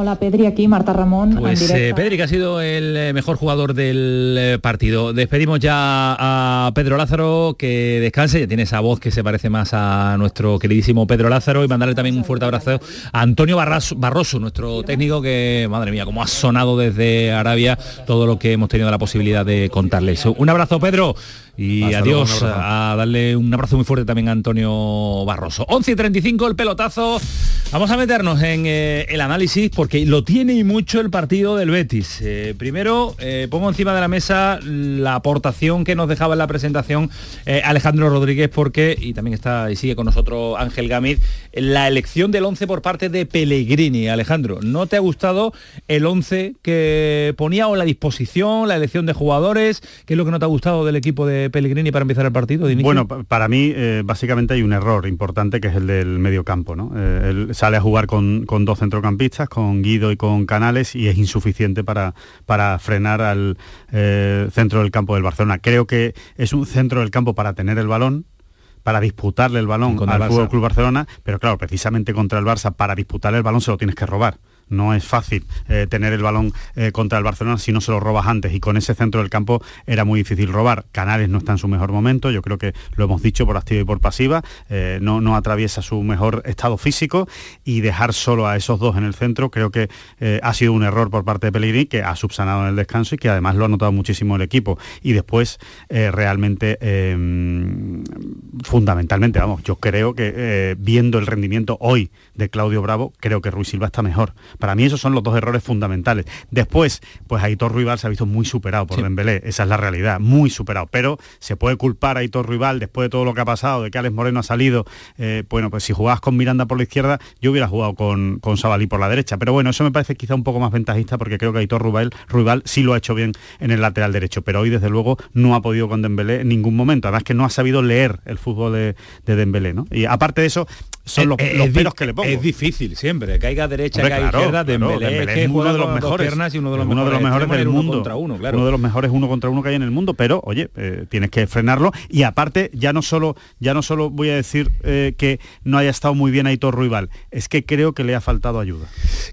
Hola Pedri, aquí Marta Ramón. Pues eh, Pedri, que ha sido el eh, mejor jugador del eh, partido. Despedimos ya a Pedro Lázaro, que descanse, ya tiene esa voz que se parece más a nuestro queridísimo Pedro Lázaro, y mandarle también un fuerte abrazo a Antonio Barroso, nuestro técnico, que, madre mía, como ha sonado desde Arabia todo lo que hemos tenido la posibilidad de contarles. Un abrazo, Pedro. Y adiós, a darle un abrazo muy fuerte también a Antonio Barroso. 11 y 35 el pelotazo. Vamos a meternos en eh, el análisis porque lo tiene y mucho el partido del Betis. Eh, primero, eh, pongo encima de la mesa la aportación que nos dejaba en la presentación Alejandro Rodríguez porque, y también está y sigue con nosotros Ángel Gámez, la elección del 11 por parte de Pellegrini. Alejandro, ¿no te ha gustado el 11 que ponía o la disposición, la elección de jugadores? ¿Qué es lo que no te ha gustado del equipo de Pellegrini para empezar el partido? bueno, para mí eh, básicamente hay un error importante que es el del medio campo. ¿no? Eh, él sale a jugar con, dos centrocampistas, con Guido y con Canales, y es insuficiente para, para frenar al eh, centro del campo del Barcelona. Creo que es un centro del campo para tener el balón, para disputarle el balón al Fútbol Club Barcelona, pero claro, precisamente contra el Barça, para disputarle el balón se lo tienes que robar no es fácil eh, tener el balón eh, contra el Barcelona si no se lo robas antes. Y con ese centro del campo era muy difícil robar. Canales no está en su mejor momento, yo creo que lo hemos dicho por activa y por pasiva, eh, no, no atraviesa su mejor estado físico y dejar solo a esos dos en el centro creo que ha sido un error por parte de Pellegrini que ha subsanado en el descanso y que además lo ha notado muchísimo el equipo. Y después realmente em, fundamentalmente, vamos, yo creo que viendo el rendimiento hoy de Claudio Bravo, creo que Ruiz Silva está mejor para mí esos son los dos errores fundamentales. Después, pues Aitor Rival se ha visto muy superado por Dembélé, esa es la realidad, muy superado. Pero se puede culpar a Aitor Rival después de todo lo que ha pasado, de que Alex Moreno ha salido. Eh, bueno, pues si jugabas con Miranda por la izquierda, yo hubiera jugado con, con Sabalí por la derecha. Pero bueno, eso me parece quizá un poco más ventajista porque creo que Aitor Rival, Rival sí lo ha hecho bien en el lateral derecho. Pero hoy, desde luego, no ha podido con Dembélé en ningún momento. Además que no ha sabido leer el fútbol de, de Dembélé. ¿no? Y aparte de eso, son los, los pelos que le pongo. Es difícil siempre, caiga derecha, caiga izquierda, Dembélé, es, que uno de los mejores y uno de los mejores, del mundo. Contra uno, claro. uno de los mejores uno contra uno que hay en el mundo, pero oye, eh, tienes que frenarlo y aparte ya no solo ya no solo voy a decir eh, que no haya estado muy bien Aitor Ruibal, es que creo que le ha faltado ayuda.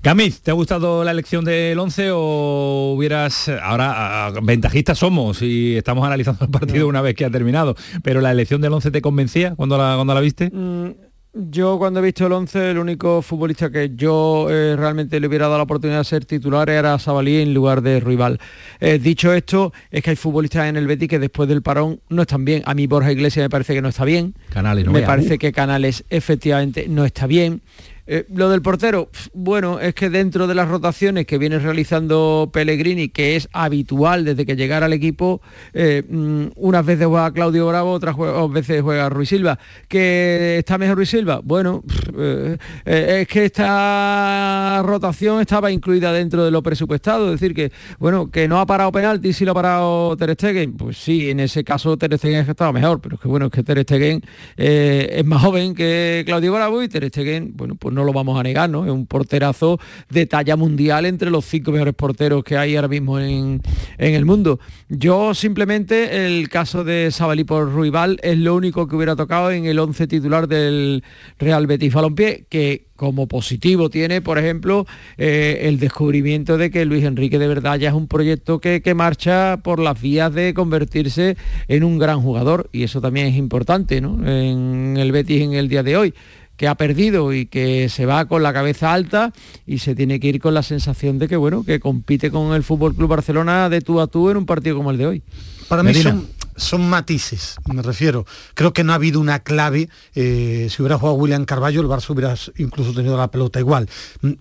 Gamiz, ¿te ha gustado la elección del 11 o hubieras ahora ventajistas somos y estamos analizando el partido una vez que ha terminado, pero la elección del 11 te convencía cuando la cuando la viste? Mm, Yo cuando he visto el 11, el único futbolista que yo eh, realmente le hubiera dado la oportunidad de ser titular era Sabalí en lugar de Rival. Eh, dicho esto, es que hay futbolistas en el Betis que después del parón no están bien. A mí Borja Iglesias me parece que no está bien. Canales no Me parece que Canales efectivamente no está bien. Eh, lo del portero, bueno, es que dentro de las rotaciones que viene realizando Pellegrini, que es habitual desde que llegara al equipo, eh, mm, unas veces juega Claudio Bravo, otras veces juega Ruiz Silva. ¿Que está mejor Ruiz Silva? Bueno, eh, es que esta rotación estaba incluida dentro de lo presupuestado, es decir, que bueno, que no ha parado penalti, si lo ha parado Ter Stegen, pues sí, en ese caso Ter Stegen estaba mejor, pero es que bueno, es que Ter Stegen es más joven que Claudio Bravo y Ter Stegen, bueno, pues no lo vamos a negar, ¿no? Es un porterazo de talla mundial entre los cinco mejores porteros que hay ahora mismo en, el mundo. Yo simplemente el caso de Sabalí por Ruibal es lo único que hubiera tocado en el 11 titular del Real Betis Balompié, que como positivo tiene, por ejemplo, eh, el descubrimiento de que Luis Enrique de verdad ya es un proyecto que, que, marcha por las vías de convertirse en un gran jugador y eso también es importante ¿no? en el Betis en el día de hoy que ha perdido y que se va con la cabeza alta y se tiene que ir con la sensación de que bueno que compite con el Fútbol Club Barcelona de tú a tú en un partido como el de hoy. Para mí son, son matices, me refiero. Creo que no ha habido una clave. Eh, si hubiera jugado William Carballo, el Barça hubiera incluso tenido la pelota igual.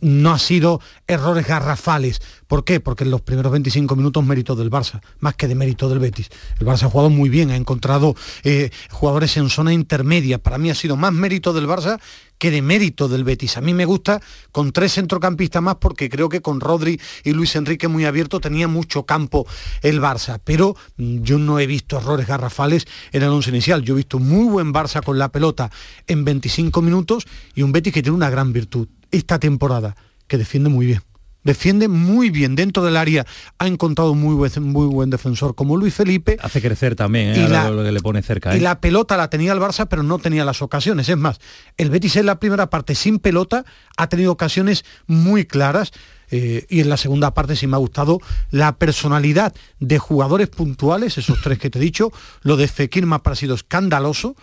No ha sido errores garrafales. ¿Por qué? Porque en los primeros 25 minutos mérito del Barça, más que de mérito del Betis. El Barça ha jugado muy bien, ha encontrado eh, jugadores en zona intermedia. Para mí ha sido más mérito del Barça que de mérito del Betis. A mí me gusta con tres centrocampistas más porque creo que con Rodri y Luis Enrique muy abierto tenía mucho campo el Barça, pero mm, yo no he visto errores garrafales en el once inicial. Yo he visto muy buen Barça con la pelota en 25 minutos y un Betis que tiene una gran virtud esta temporada, que defiende muy bien defiende muy bien dentro del área, ha encontrado muy buen, muy buen defensor como Luis Felipe. Hace crecer también, ¿eh? y lo que le pone cerca. Y ¿eh? la pelota la tenía el Barça, pero no tenía las ocasiones. Es más, el Betis en la primera parte sin pelota ha tenido ocasiones muy claras. Eh, y en la segunda parte sí me ha gustado la personalidad de jugadores puntuales, esos tres que te he dicho. Lo de Fekir me ha parecido escandaloso.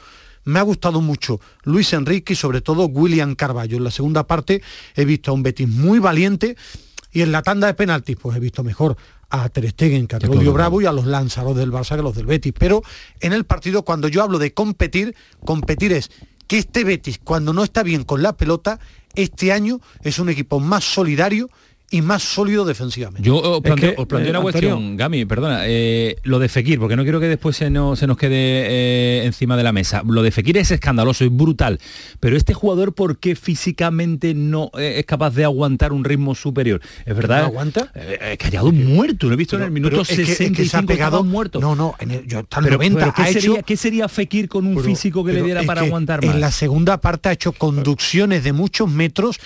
Me ha gustado mucho Luis Enrique y sobre todo William Carballo. En la segunda parte he visto a un Betis muy valiente y en la tanda de penaltis, pues he visto mejor a Ter Stegen que a Claudio Bravo y a los lanzaros del Barça que los del Betis. Pero en el partido, cuando yo hablo de competir, competir es que este Betis, cuando no está bien con la pelota, este año es un equipo más solidario y más sólido defensivamente. Yo os planteo, una eh, cuestión, Gami, perdona, eh, lo de Fekir, porque no quiero que después se, no, se nos quede eh, encima de la mesa. Lo de Fekir es escandaloso y brutal, pero este jugador, ¿por qué físicamente no es capaz de aguantar un ritmo superior? ¿Es verdad? ¿No aguanta? que ha llegado muerto, lo he visto en el minuto 65 se ha pegado muerto. No, no, en el, yo hasta el 90 ¿qué, sería, ¿qué, sería, Fekir con un físico que le diera para aguantar más? En la segunda parte ha hecho conducciones de muchos metros,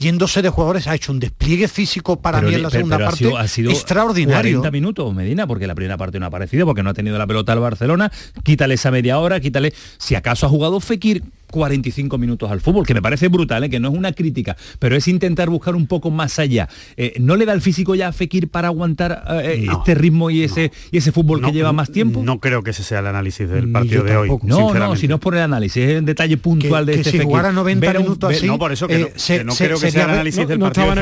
yéndose de jugadores, ha hecho un despliegue físico para mí en la segunda parte ha sido, extraordinario. 40 minutos, Medina, porque la primera parte no ha aparecido, porque no ha tenido la pelota al Barcelona. Quítale esa media hora, quítale. Si acaso ha jugado Fekir 45 minutos al fútbol, que me parece brutal, ¿eh? que no es una crítica, pero es intentar buscar un poco más allá. Eh, ¿No le da el físico ya a Fekir para aguantar eh, este ritmo y ese, y ese fútbol que lleva más tiempo? No creo que ese sea el análisis del partido de hoy. No, no, si no es por el análisis, es el detalle puntual de este si jugara 90 minutos así, no, por eso que no, creo que sea el análisis del partido no estaba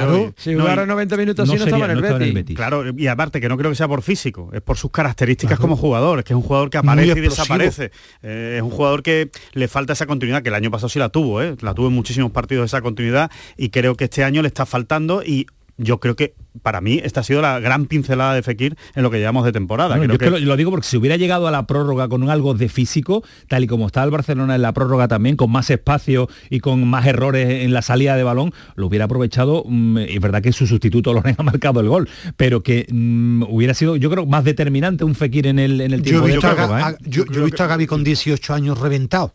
el claro. Si jugara 90 minutos así no, estaba en el Betis. Claro, y aparte que no creo que sea por físico, es por sus características como jugador, es que es un jugador que aparece y desaparece. es un jugador que le falta esa continuidad, que la año pasado sí la tuvo, ¿eh? la tuvo en muchísimos partidos esa continuidad y creo que este año le está faltando y yo creo que para mí esta ha sido la gran pincelada de Fekir en lo que llevamos de temporada. lo, digo porque si hubiera llegado a la prórroga con algo de físico, tal y como está el Barcelona en la prórroga también, con más espacio y con más errores en la salida de balón, lo hubiera aprovechado. Mm, es verdad que su sustituto lo ha marcado el gol, pero que mm, hubiera sido, yo creo, más determinante un Fekir en el, en el tiempo yo de prórroga. ¿eh? yo, he visto a Gaby con 18 años reventado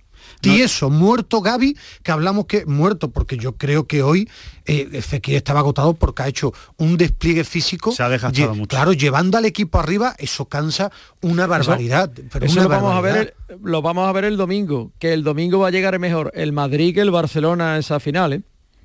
tieso, muerto Gaby, que hablamos que muerto, porque yo creo que hoy eh, Fekir estaba agotado porque ha hecho un despliegue físico. Se ha dejado mucho. Claro, llevando al equipo arriba, eso cansa una barbaridad. pero lo, Vamos a ver el, lo vamos a ver el domingo, que el domingo va a llegar mejor el Madrid que el Barcelona a esa final. ¿eh?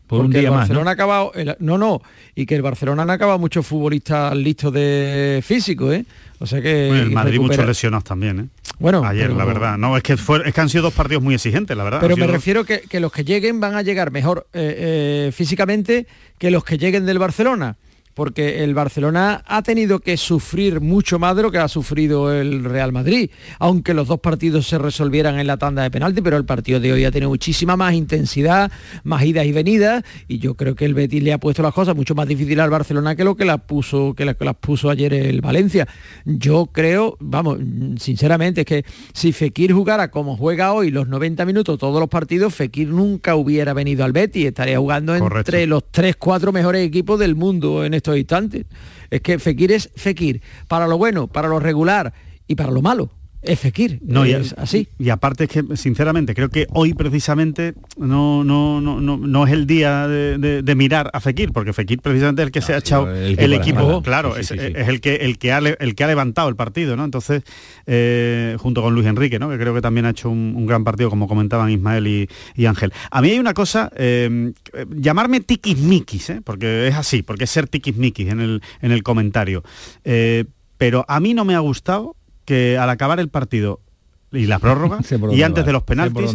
Por un día el más, Barcelona ¿no? ha acabado, el- no, no, y que el Barcelona han acabado muchos futbolistas listos de físico, ¿eh? O sea que Bueno, el Madrid muchos lesionados también, ¿eh? Bueno, ayer, pero- la verdad. No, es que fue, es que han sido dos partidos muy exigentes, la verdad. Pero me refiero que, que los que lleguen van a llegar mejor eh, eh, físicamente que los que lleguen del Barcelona. Porque el Barcelona ha tenido que sufrir mucho más de lo que ha sufrido el Real Madrid, aunque los dos partidos se resolvieran en la tanda de penalti, pero el partido de hoy ha tenido muchísima más intensidad, más idas y venidas, y yo creo que el Betis le ha puesto las cosas mucho más difíciles al Barcelona que lo que las puso, que la- que las puso ayer el Valencia. Yo creo, vamos, sinceramente, es que si Fekir jugara como juega hoy los 90 minutos todos los partidos, Fekir nunca hubiera venido al Betis, estaría jugando Correcto. entre los 3, 4 mejores equipos del mundo en estos. Es que Fekir es Fekir, para lo bueno, para lo regular y para lo malo. Es Fekir, No, y, es así. y aparte es que, sinceramente, creo que hoy precisamente no, no, no, no, no es el día de, de- de mirar a Fekir, porque Fekir precisamente es el que se ha echado el el, equipo claro, sí, es, sí, sí. es el que el que ha el que ha levantado el partido, ¿no? Entonces, eh, junto con Luis Enrique, ¿no? Que creo que también ha hecho un, un gran partido, como comentaban Ismael y, y Ángel. A mí hay una cosa, eh, eh, llamarme tiquismiquis, ¿eh? porque es así, porque es ser tiquismiquis en el, en el comentario. Eh, pero a mí no me ha gustado que al acabar el partido y la prórroga y antes vas, de los penaltis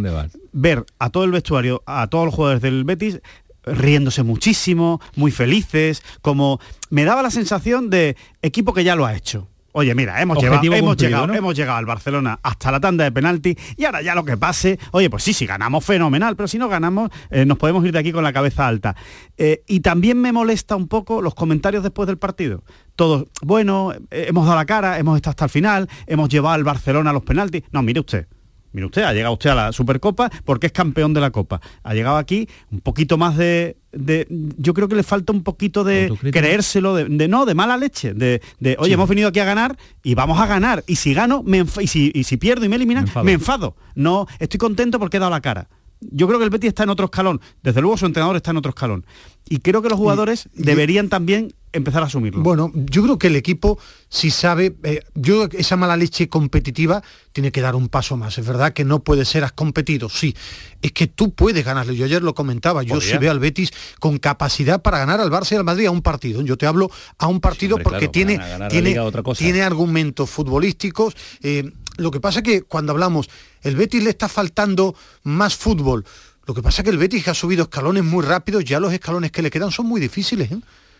ver a todo el vestuario, a todos los jugadores del Betis riéndose muchísimo, muy felices, como me daba la sensación de equipo que ya lo ha hecho. Oye, mira, hemos, llegado, hemos, cumplido, llegado, ¿no? hemos llegado al Barcelona hasta la tanda de penalti y ahora ya lo que pase, oye, pues sí, si ganamos fenomenal, pero si no ganamos eh, nos podemos ir de aquí con la cabeza alta. Eh, y también me molesta un poco los comentarios después del partido. Todos, bueno, eh, hemos dado la cara, hemos estado hasta el final, hemos llevado al Barcelona a los penaltis. No, mire usted, Mire usted, ha llegado usted a la Supercopa porque es campeón de la Copa. Ha llegado aquí un poquito más de... de- yo creo que le falta un poquito de creérselo, de, de no, de mala leche. De, de, oye, Sí. hemos venido aquí a ganar y vamos a ganar. Y si gano, me y, si, y si pierdo y me eliminan, Me enfado. me enfado. No, estoy contento porque he dado la cara. Yo creo que el Betis está en otro escalón. Desde luego su entrenador está en otro escalón. Y creo que los jugadores deberían también empezar a asumirlo. Bueno, yo creo que el equipo, si sabe, eh, yo esa mala leche competitiva tiene que dar un paso más. Es verdad que no puede ser has competido, sí. Es que tú puedes ganarle. Yo ayer lo comentaba, yo Podría. sí veo al Betis con capacidad para ganar al Barça y al Madrid a un partido. Yo te hablo a un partido hombre, porque claro, tiene, tiene, Liga, otra cosa. tiene argumentos futbolísticos. eh, lo que pasa que cuando hablamos, el Betis le está faltando más fútbol. Lo que pasa es que el Betis ha subido escalones muy rápidos, ya los escalones que le quedan son muy difíciles. ¿eh?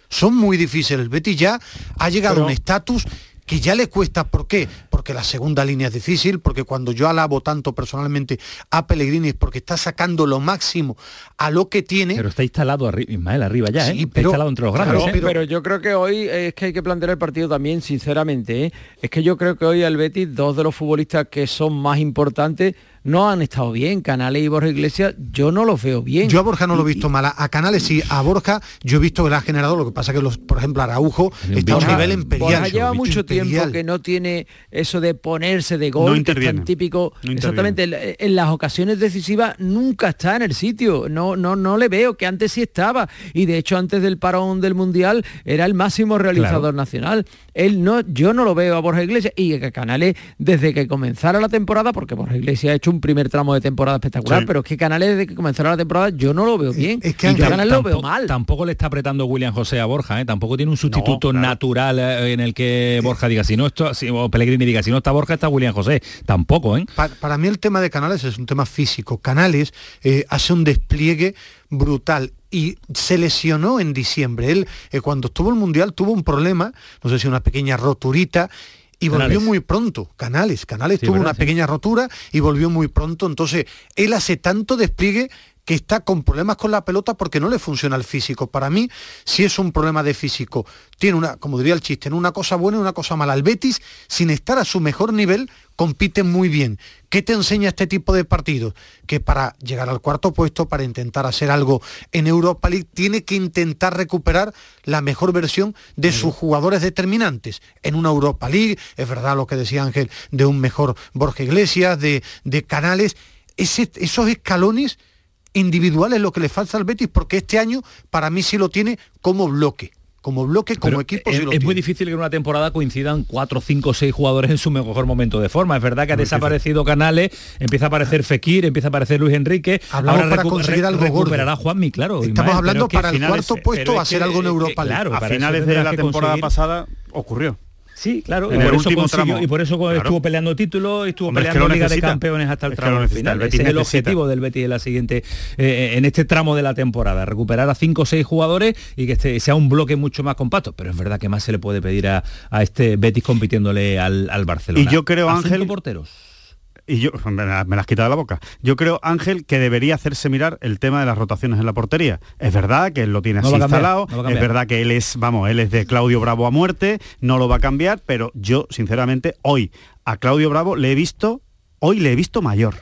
Son muy difíciles. El Betis ya ha llegado a un estatus que ya le cuesta. ¿Por qué? Porque la segunda línea es difícil, porque cuando yo alabo tanto personalmente a Pellegrini es porque está sacando lo máximo a lo que tiene. Pero está instalado arriba, Ismael, arriba ya, Sí, ¿eh? Está pero- instalado entre los grandes, Claro, ¿eh? pero, yo creo que hoy es que hay que plantear el partido también, sinceramente. ¿eh? Es que yo creo que hoy al Betis, dos de los futbolistas que son más importantes, no han estado bien. Canales y Borja Iglesias, yo no los veo bien. Yo a Borja no lo he visto mal, a- a Canales sí, a Borja yo he visto que le ha generado, lo que pasa que los, por ejemplo, Araujo está a un nivel imperial. Borja lleva mucho tiempo imperial. que no tiene eso de ponerse de gol, No que es interviene. tan típico. No exactamente, en, en las ocasiones decisivas nunca está en el sitio. No, no, no le veo, que antes sí estaba. Y de hecho, antes del parón del Mundial era el máximo realizador Claro. nacional. Él no, yo no lo veo a Borja Iglesias y que Canales, desde que comenzara la temporada, porque Borja Iglesias ha hecho un primer tramo de temporada espectacular, Sí. pero es que Canales desde que comenzara la temporada yo no lo veo bien. Y y yo a tam- Canales lo veo mal. Tampoco le está apretando William José a Borja, ¿eh? Tampoco tiene un sustituto natural eh, en el que Borja diga, si no esto, si, o Pellegrini diga, si no está Borja, está William José. Tampoco, ¿eh? Pa- para mí el tema de Canales es un tema físico. Canales eh, hace un despliegue brutal y se lesionó en diciembre. Él, eh, cuando estuvo el Mundial, tuvo un problema, no sé si una pequeña roturita, y volvió Canales. muy pronto. Canales, Canales Sí, tuvo ¿verdad? una pequeña rotura y volvió muy pronto. Entonces, él hace tanto despliegue que está con problemas con la pelota porque no le funciona el físico. Para mí, si es un problema de físico, tiene una, como diría el chiste, una cosa buena y una cosa mala. El Betis, sin estar a su mejor nivel, compite muy bien. ¿Qué te enseña este tipo de partidos? Que para llegar al cuarto puesto, para intentar hacer algo en Europa League, tiene que intentar recuperar la mejor versión de sus jugadores determinantes. En una Europa League, es verdad lo que decía Ángel, de un mejor Borja Iglesias, de, de Canales, ese- esos escalones individuales lo que le falta al Betis, porque este año para mí sí lo tiene como bloque como bloque, como equipo. Es, es muy difícil que en una temporada coincidan cuatro, cinco, seis jugadores en su mejor momento de forma. Es verdad que ha desaparecido Canales, empieza a aparecer Fekir, empieza a aparecer Luis Enrique. Hablamos para conseguir algo recuperará Juanmi, claro. Estamos hablando para el cuarto puesto a hacer algo en Europa. Claro, a finales de la temporada pasada ocurrió. Sí, claro, y por, eso y por, eso estuvo peleando títulos, estuvo peleando Liga de Campeones hasta el tramo final. Ese es el objetivo del Betis en la siguiente, eh, en este tramo de la temporada, recuperar a cinco o seis jugadores y que este sea un bloque mucho más compacto. Pero es verdad que más se le puede pedir a, este Betis compitiéndole al, Barcelona. Y yo creo, Ángel, porteros y yo me, las has quitado de la boca. Yo creo, Ángel, que debería hacerse mirar el tema de las rotaciones en la portería. Es verdad que él lo tiene así instalado, es verdad que él es, vamos, él es de Claudio Bravo a muerte, no lo va a cambiar, pero yo, sinceramente, hoy a Claudio Bravo le he visto, hoy le he visto mayor.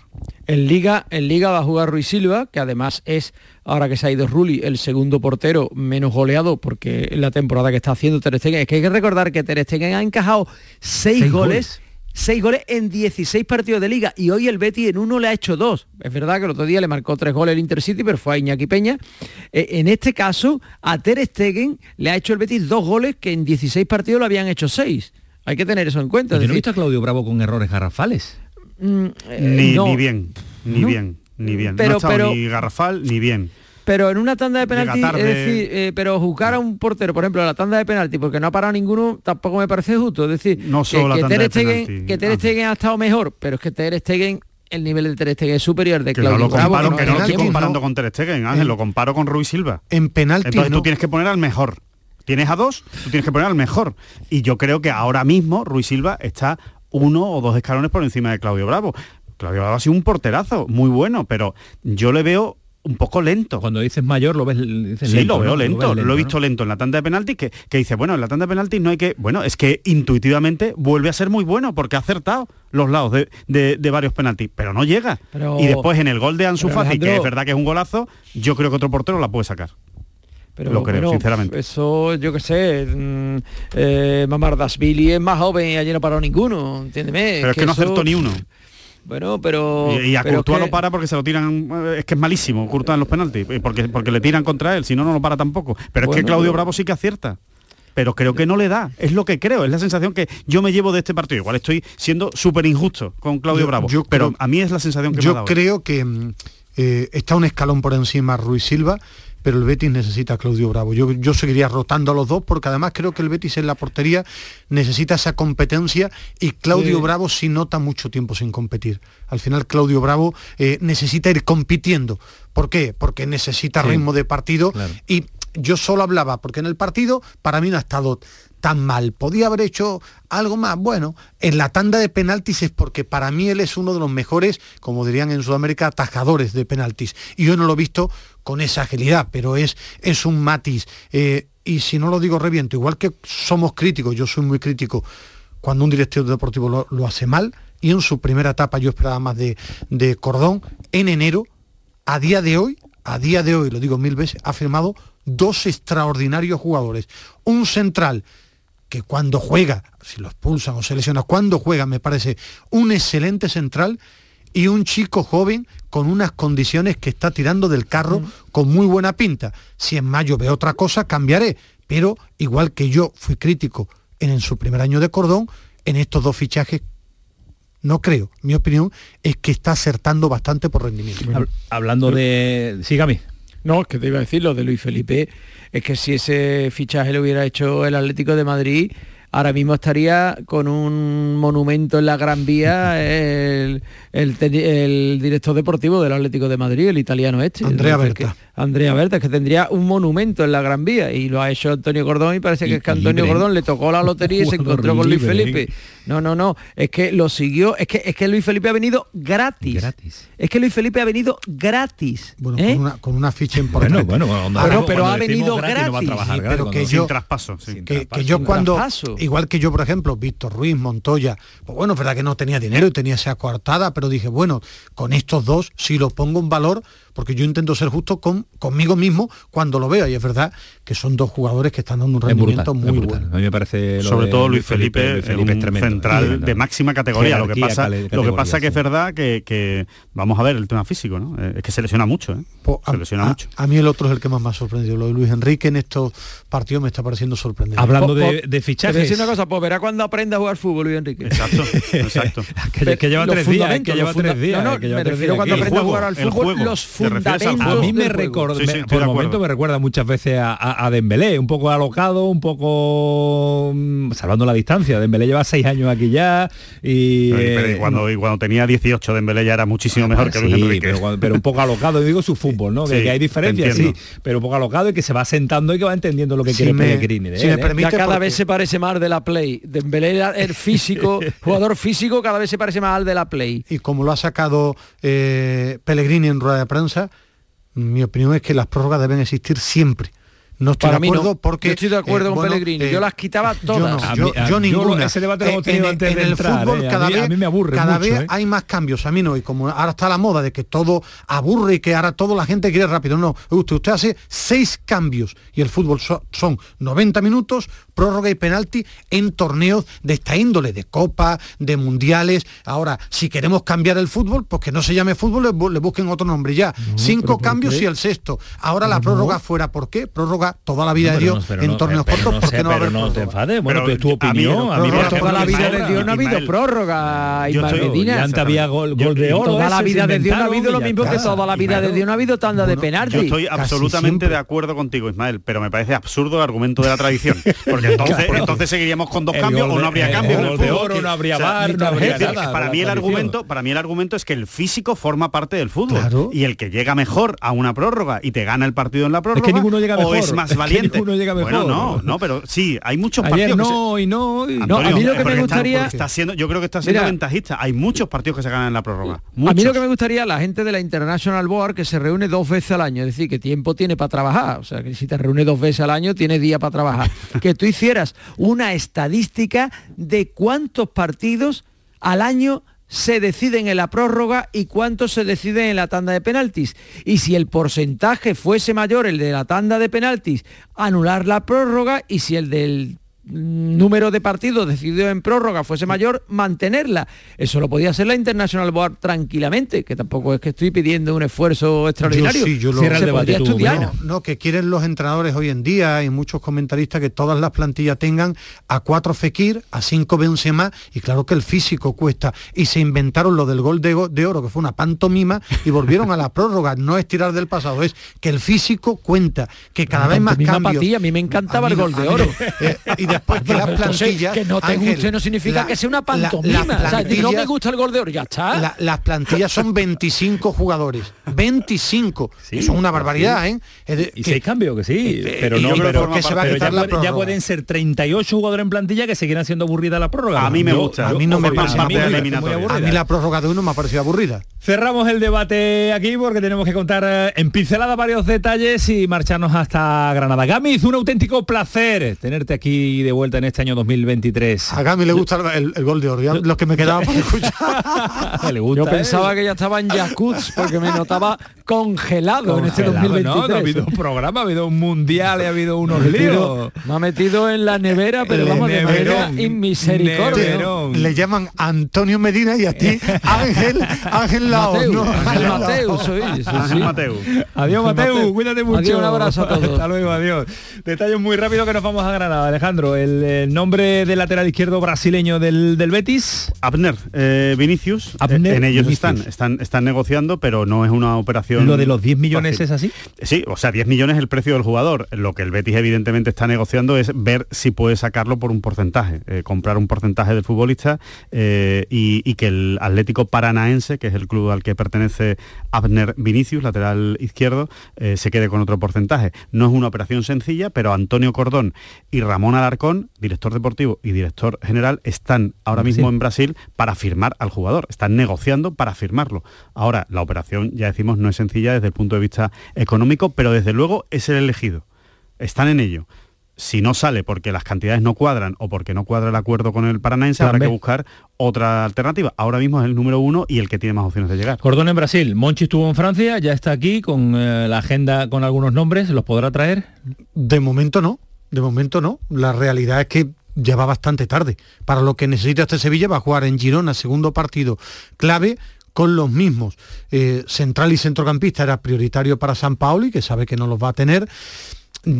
En Liga, en Liga va a jugar Ruiz Silva, que además es, ahora que se ha ido Rulli, el segundo portero menos goleado, porque en la temporada que está haciendo Ter Stegen, es que hay que recordar que Ter Stegen ha encajado seis, goles 6 goles en 16 partidos de liga y hoy el Betty en uno le ha hecho dos. Es verdad que el otro día le marcó tres goles el Intercity, pero fue a Iñaki Peña. Eh, en este caso, a Ter Stegen le ha hecho el Betis dos goles que en 16 partidos lo habían hecho seis. Hay que tener eso en cuenta. ¿No visto a Claudio Bravo con errores garrafales? Mm, eh, ni, bien, ni bien, ni bien. Pero, no ni garrafal ni bien pero en una tanda de penalti, es decir, eh, pero juzgar a un portero, por ejemplo, la tanda de penalti, porque no ha parado ninguno, tampoco me parece justo. Es decir, no solo que, Ter Stegen, que Ter Stegen ha estado mejor, pero es que Ter Stegen el nivel de Ter Stegen es superior de Claudio no lo comparo, que no, estoy comparando con Ter Stegen, Ángel, lo comparo con Ruiz Silva. En penalti Entonces tú tienes que poner al mejor. Tienes a dos, tú tienes que poner al mejor. Y yo creo que ahora mismo Ruiz Silva está uno o dos escalones por encima de Claudio Bravo. Claudio Bravo ha sido un porterazo, muy bueno, pero yo le veo un poco lento. Cuando dices mayor lo ves sí, lo veo lento, lo, he visto lento en la tanda de penaltis que, que dice, bueno, en la tanda de penaltis no hay que, bueno, es que intuitivamente vuelve a ser muy bueno porque ha acertado los lados de, varios penaltis, pero no llega. y después en el gol de Ansu Fati, que es verdad que es un golazo, yo creo que otro portero la puede sacar. Pero, lo creo, sinceramente. Eso, yo qué sé, mm, eh, Mamardasvili es más joven y allí no paró ninguno, entiéndeme. Pero es que, no acertó ni uno. Bueno, pero... Y, a Courtois lo para porque se lo tiran... Eh, es que es malísimo Courtois en los penaltis, porque, porque le tiran contra él, si no, no lo para tampoco. Pero es que Claudio Bravo sí que acierta pero creo que no le da. Es lo que creo, es la sensación que yo me llevo de este partido. Igual estoy siendo súper injusto con Claudio Bravo, pero a mí es la sensación que yo me ha creo que mm, eh, está un escalón por encima Ruiz Silva pero el Betis necesita a Claudio Bravo. Yo, yo seguiría rotando a los dos porque además creo que el Betis en la portería necesita esa competencia y Claudio Bravo sí nota mucho tiempo sin competir. Al final Claudio Bravo eh, necesita ir compitiendo. ¿Por qué? Porque necesita ritmo de partido y yo solo hablaba, porque en el partido para mí no ha estado tan mal. ¿Podía haber hecho algo más? Bueno, en la tanda de penaltis es porque para mí él es uno de los mejores, como dirían en Sudamérica, atajadores de penaltis. Y yo no lo he visto con esa agilidad, pero es, es un matiz. Eh, y si no lo digo reviento, igual que somos críticos, yo soy muy crítico cuando un director deportivo lo, hace mal, y en su primera etapa yo esperaba más de, de Cordón, en enero, a día de hoy, a día de hoy, lo digo mil veces, ha firmado dos extraordinarios jugadores. Un central que cuando juega, si lo expulsan o se lesiona, cuando juega me parece un excelente central y un chico joven con unas condiciones que está tirando del carro mm. con muy buena pinta. Si en mayo ve otra cosa, cambiaré. Pero igual que yo fui crítico en, su primer año de cordón, en estos dos fichajes no creo. Mi opinión es que está acertando bastante por rendimiento. Hablando de... Sígame. No, es que te iba a decir lo de Luis Felipe, es que si ese fichaje lo hubiera hecho el Atlético de Madrid, ahora mismo estaría con un monumento en la Gran Vía el, director deportivo del Atlético de Madrid, el italiano este. Andrea Berta. Andrea Berta, que tendría un monumento en la Gran Vía y lo ha hecho Antonio Gordón y parece que es que Antonio Gordón le tocó la lotería y se encontró con Luis Felipe. No, no, no, es que lo siguió, es que es que Luis Felipe ha venido gratis. Gratis. Es que Luis Felipe ha venido gratis. Bueno, con, ¿eh? una, con, una, ficha importante. Bueno, bueno, pero ha venido gratis. pero que yo, traspaso, que, yo cuando, igual que yo, por ejemplo, Víctor Ruiz, Montoya, pues bueno, es verdad que no tenía dinero y tenía esa coartada, pero dije, bueno, con estos dos, si lo pongo en valor, porque yo intento ser justo con, conmigo mismo cuando lo veo y es verdad que son dos jugadores que están dando un rendimiento muy bueno. A mí me parece sobre todo Luis Felipe, Felipe, central de máxima categoría. Lo que pasa, lo que pasa que es verdad que, vamos vamos a ver el tema físico, ¿no? Eh, es que se lesiona mucho, ¿eh? Pues, se lesiona a, mucho. A mí el otro es el que más me ha sorprendido. Lo de Luis Enrique en estos partidos me está pareciendo sorprendente. Hablando Po- de, de Te fichajes. decir una cosa, pues verá cuando aprenda a jugar fútbol, Luis Enrique. Exacto, exacto. que, que lleva tres días, que lleva tres días. No, no, me refiero cuando aprenda a jugar al fútbol, los A mí me recuerda, Sí, sí, por de momento me recuerda muchas veces a, a, a Dembélé, un poco alocado, un poco mm, salvando la distancia. Dembélé lleva seis años aquí ya y Pero- pero eh, cuando, y cuando tenía 18 Dembélé ya era muchísimo mejor que Luis Sí, Enrique. pero, un poco alocado, yo digo su fútbol, ¿no? Que, Sí, que hay diferencias, sí, pero un poco alocado y que se va sentando y que va entendiendo lo que quiere me- Pellegrini. de si él, me ¿eh? permite- Ya cada porque- vez se parece más de la Play. Dembélé era el físico, jugador físico, cada vez se parece más al de la Play. y como lo ha sacado eh, Pellegrini en rueda de prensa, mi opinión es que las prórrogas deben existir siempre. No estoy Para de acuerdo no. porque Yo estoy de acuerdo eh, con bueno, Pellegrini. eh, yo las quitaba yo todas. no, A yo, a- yo yo ninguna. ese debate lo hemos Eh, tenido en, antes en de el entrar, fútbol eh. A cada a vez, mí me aburre cada mucho, vez eh. hay más cambios. A mí no, y como ahora está la moda de que todo aburre y que ahora todo la gente quiere rápido. No, usted, usted hace seis cambios y el fútbol so- son 90 minutos, prórroga y penalti en torneos de esta índole, de copa, de mundiales. Ahora, si queremos cambiar el fútbol, pues que no se llame fútbol, le, bu- le busquen otro nombre ya. Cinco ¿por cambios y el sexto. Ahora la prórroga fuera, ¿por qué? Prórroga toda la vida No, de Dios no, en no, torneos pero cortos, no ¿por qué no va a haber no te prórroga? enfades, bueno, Pero tu a mí- opinión, a mí prórroga, parece Toda la vida de. Dios no ha habido prórroga, Yo Ismael estoy- Medina. Y antes había gol, Yo- gol de oro. Toda la vida de Dios no ha habido lo mismo que toda la vida de Dios no ha habido tanda de penalti. Yo estoy absolutamente de acuerdo contigo, Ismael, pero me parece absurdo el argumento de la tradición. Porque entonces, entonces seguiríamos con dos cambios o no habría cambios el de oro, no habría mi no habría nada, Para mí el argumento, para mí el argumento es que el físico forma parte del fútbol Claro. y el que llega mejor a una prórroga y te gana el partido en la prórroga ninguno llega o es más es que valiente. Bueno, no, no, pero sí, hay muchos Ayer partidos se- no y no. y- No, a mí lo que me está- gustaría- porque está siendo, yo creo que está siendo Mira. ventajista. Hay muchos partidos que se ganan en la prórroga. A mí lo que me gustaría, la gente de la International Board, que se reúne dos veces al año, es decir, que tiempo tiene para trabajar. O sea, que si te reúne dos veces al año, tienes día para trabajar. que tú hicieras una estadística de cuántos partidos al año se deciden en la prórroga y cuántos se deciden en la tanda de penaltis. Y si el porcentaje fuese mayor, el de la tanda de penaltis, anular la prórroga y si el del número de partidos decidido en prórroga fuese mayor, mantenerla. Eso lo podía hacer la International Board tranquilamente, que tampoco es que estoy pidiendo un esfuerzo extraordinario. Yo sí, yo lo- el podría estudiar. No, no, que quieren los entrenadores hoy en día y muchos comentaristas que todas las plantillas tengan a cuatro Fekir, a cinco Benzema y claro que el físico cuesta. Y se inventaron lo del gol de, oro, que fue una pantomima, y volvieron a la prórroga. No es tirar del pasado, es que el físico cuenta, que cada vez más cambios. patilla, a mí me encantaba mí el gol de oro. Eh, y después que las Pero plantillas... que no te Ángel, guste no significa la- que sea una la- pantomima. O sea, si no me gusta el gol de oro, ya está. la- las plantillas son 25 jugadores. 25. Eso es una barbaridad, ¿eh? Es de- Y que- seis cambios, que sí, eh, pero y no, yo creo pero, se va a pero ya, la puede- ya pueden ser 38 jugadores en plantilla que seguirán siendo aburrida la prórroga. A mí me Yo- gusta. a mí no me ojo, parece a mí una me buena parece muy eliminatoria. aburrida. A mí la prórroga de uno me ha parecido aburrida. Cerramos el debate aquí porque tenemos que contar eh, en pincelada varios detalles y marcharnos hasta Granada. Gamiz, un auténtico placer tenerte aquí de vuelta en este año 2023. A Gami le gusta el, el- el gol de oro. ya Los que me quedaban para escuchar. Le gusta, Yo ¿eh? pensaba que ya estaba en Yakuts porque me notaba congelado, en este Congelado, 2023. No, no ha habido un programa, ha habido un mundial, y ha habido unos Me ha metido- líos. Me ha metido en la nevera, pero El vamos de manera neverón, inmisericordia. neverón. Le llaman Antonio Medina y a ti Ángel Ángel Lao. Mateu, ¿no? Ángel. Mateu soy. sí, Ángel sí. Mateu. Adiós, Mateu, Mateu. cuídate mucho. Adiós, un abrazo a todos. Hasta luego, adiós. Detalles muy rápido que nos vamos a Granada, Alejandro. El, eh, nombre del lateral izquierdo brasileño del, del Betis. Abner, eh, Vinicius, Abner eh, en ellos Vinicius. están, están, están negociando, pero no es una operación. Lo de los 10 millones fácil. es así. Sí, o sea, 10 millones es el precio del jugador. Lo que el Betis evidentemente está negociando es ver si puede sacarlo por un porcentaje, eh, comprar un porcentaje del futbolista y, y que el Atlético Paranaense, que es el club al que pertenece Abner Vinicius, lateral izquierdo, se quede con otro porcentaje. No es una operación sencilla, pero Antonio Cordón y Ramón Alarcón, director deportivo y director general, están ahora mismo en Brasil para firmar al jugador. Están negociando para firmarlo. Ahora, la operación, ya decimos, no es sencilla desde el punto de vista económico, pero desde luego es el elegido. Están en ello. Si no sale porque las cantidades no cuadran o porque no cuadra el acuerdo con el paranaense, Plan habrá B. que buscar otra alternativa. Ahora mismo es el número uno y el que tiene más opciones de llegar. Cordón en Brasil. Monchi estuvo en Francia, ya está aquí con eh, la agenda con algunos nombres. ¿Los podrá traer? De momento no. De momento no. La realidad es que ya va bastante tarde. Para lo que necesita este Sevilla va a jugar en Girona, segundo partido clave con los mismos. Eh, central y centrocampista era prioritario para San Pauli, que sabe que no los va a tener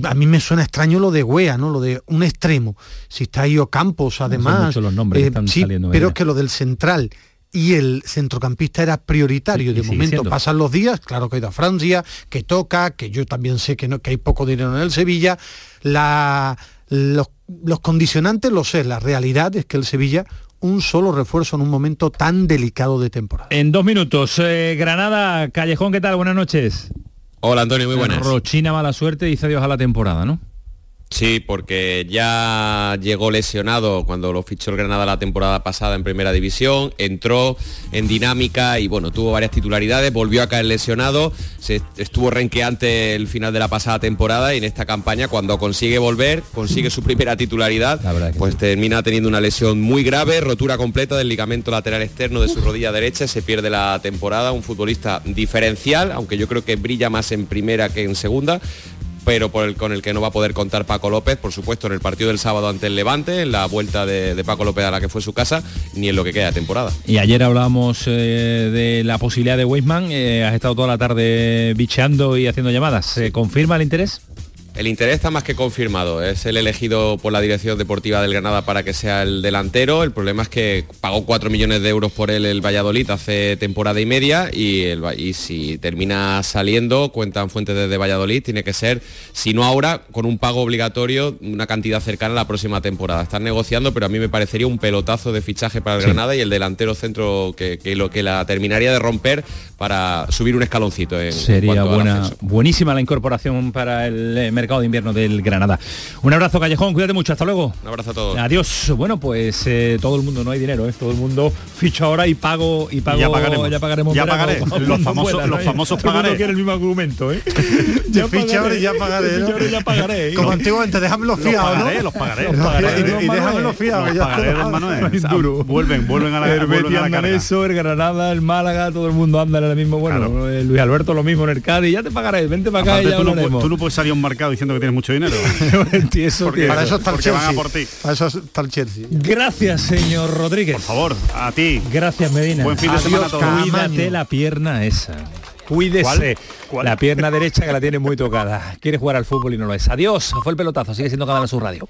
a mí me suena extraño lo de Wea, ¿no? Lo de un extremo. Si está ahí Campos, además. los nombres eh, sí, pero es que lo del central y el centrocampista era prioritario. de momento pasan los días, claro que ha ido a Francia, que toca, que yo también sé que, no, que hay poco dinero en el Sevilla. La, los, condicionantes lo sé, la realidad es que el Sevilla un solo refuerzo en un momento tan delicado de temporada. En dos minutos, eh, Granada, Callejón, ¿qué tal? Buenas noches. Hola Antonio, muy buenas. Rochina mala suerte dice adiós a la temporada, ¿no? Sí, porque ya llegó lesionado cuando lo fichó el Granada la temporada pasada en Primera División, entró en dinámica y bueno, tuvo varias titularidades, volvió a caer lesionado, se estuvo renqueante el final de la pasada temporada y en esta campaña cuando consigue volver, consigue su primera titularidad, pues termina teniendo una lesión muy grave, rotura completa del ligamento lateral externo de su rodilla derecha, se pierde la temporada, un futbolista diferencial, aunque yo creo que brilla más en primera que en segunda, pero por el, con el que no va a poder contar Paco López, por supuesto, en el partido del sábado ante el Levante, en la vuelta de, Paco López a la que fue su casa, ni en lo que queda de temporada. Y ayer hablábamos eh, de la posibilidad de Weisman, eh, has estado toda la tarde bicheando y haciendo llamadas. ¿Se confirma el interés? El interés está más que confirmado. Es el elegido por la dirección deportiva del Granada para que sea el delantero. El problema es que pagó 4 millones de euros por él el Valladolid hace temporada y media y, y si termina saliendo, cuentan fuentes desde Valladolid, tiene que ser, si no ahora, con un pago obligatorio, una cantidad cercana a la próxima temporada. Están negociando, pero a mí me parecería un pelotazo de fichaje para el Granada y el delantero centro que, lo que la terminaría de romper para subir un escaloncito. Sería buena, buenísima la incorporación para el eh, mercado de invierno del Granada. Un abrazo, Callejón, cuídate mucho, hasta luego. Un abrazo a todos. Adiós. Bueno, pues eh, todo el mundo, no hay dinero, ¿eh? todo el mundo ficha ahora y pago y pago. Ya pagaremos. Ya pagaremos. Ya pagaré. los famosos, los famosos pagaré. quiere el mismo argumento, ¿eh? ya ficha ahora y ya pagaré. ¿no? ya pagaré. Como antiguamente, déjame los fiados, ¿no? Los pagaré, los pagaré. Y, déjame los fiados. Los pagaré, hermano. Vuelven, vuelven a la El eso, el Granada, el Málaga, todo el mundo anda en el mismo. Bueno, eh, Luis Alberto lo mismo en el Cádiz, ya te pagaré, vente para acá y ya Tú no puedes salir a un mercado diciendo que tienes mucho dinero. para eso está el Chelsea. por ti. Para eso está el Chelsea. Gracias, señor Rodríguez. Por favor, a ti. Gracias, Medina. Buen fin de semana a todos. Cuídate la pierna esa. Cuídese. La pierna derecha que la tiene muy tocada. Quiere jugar al fútbol y no lo es. Adiós. Fue el pelotazo. Sigue siendo Canal su Radio.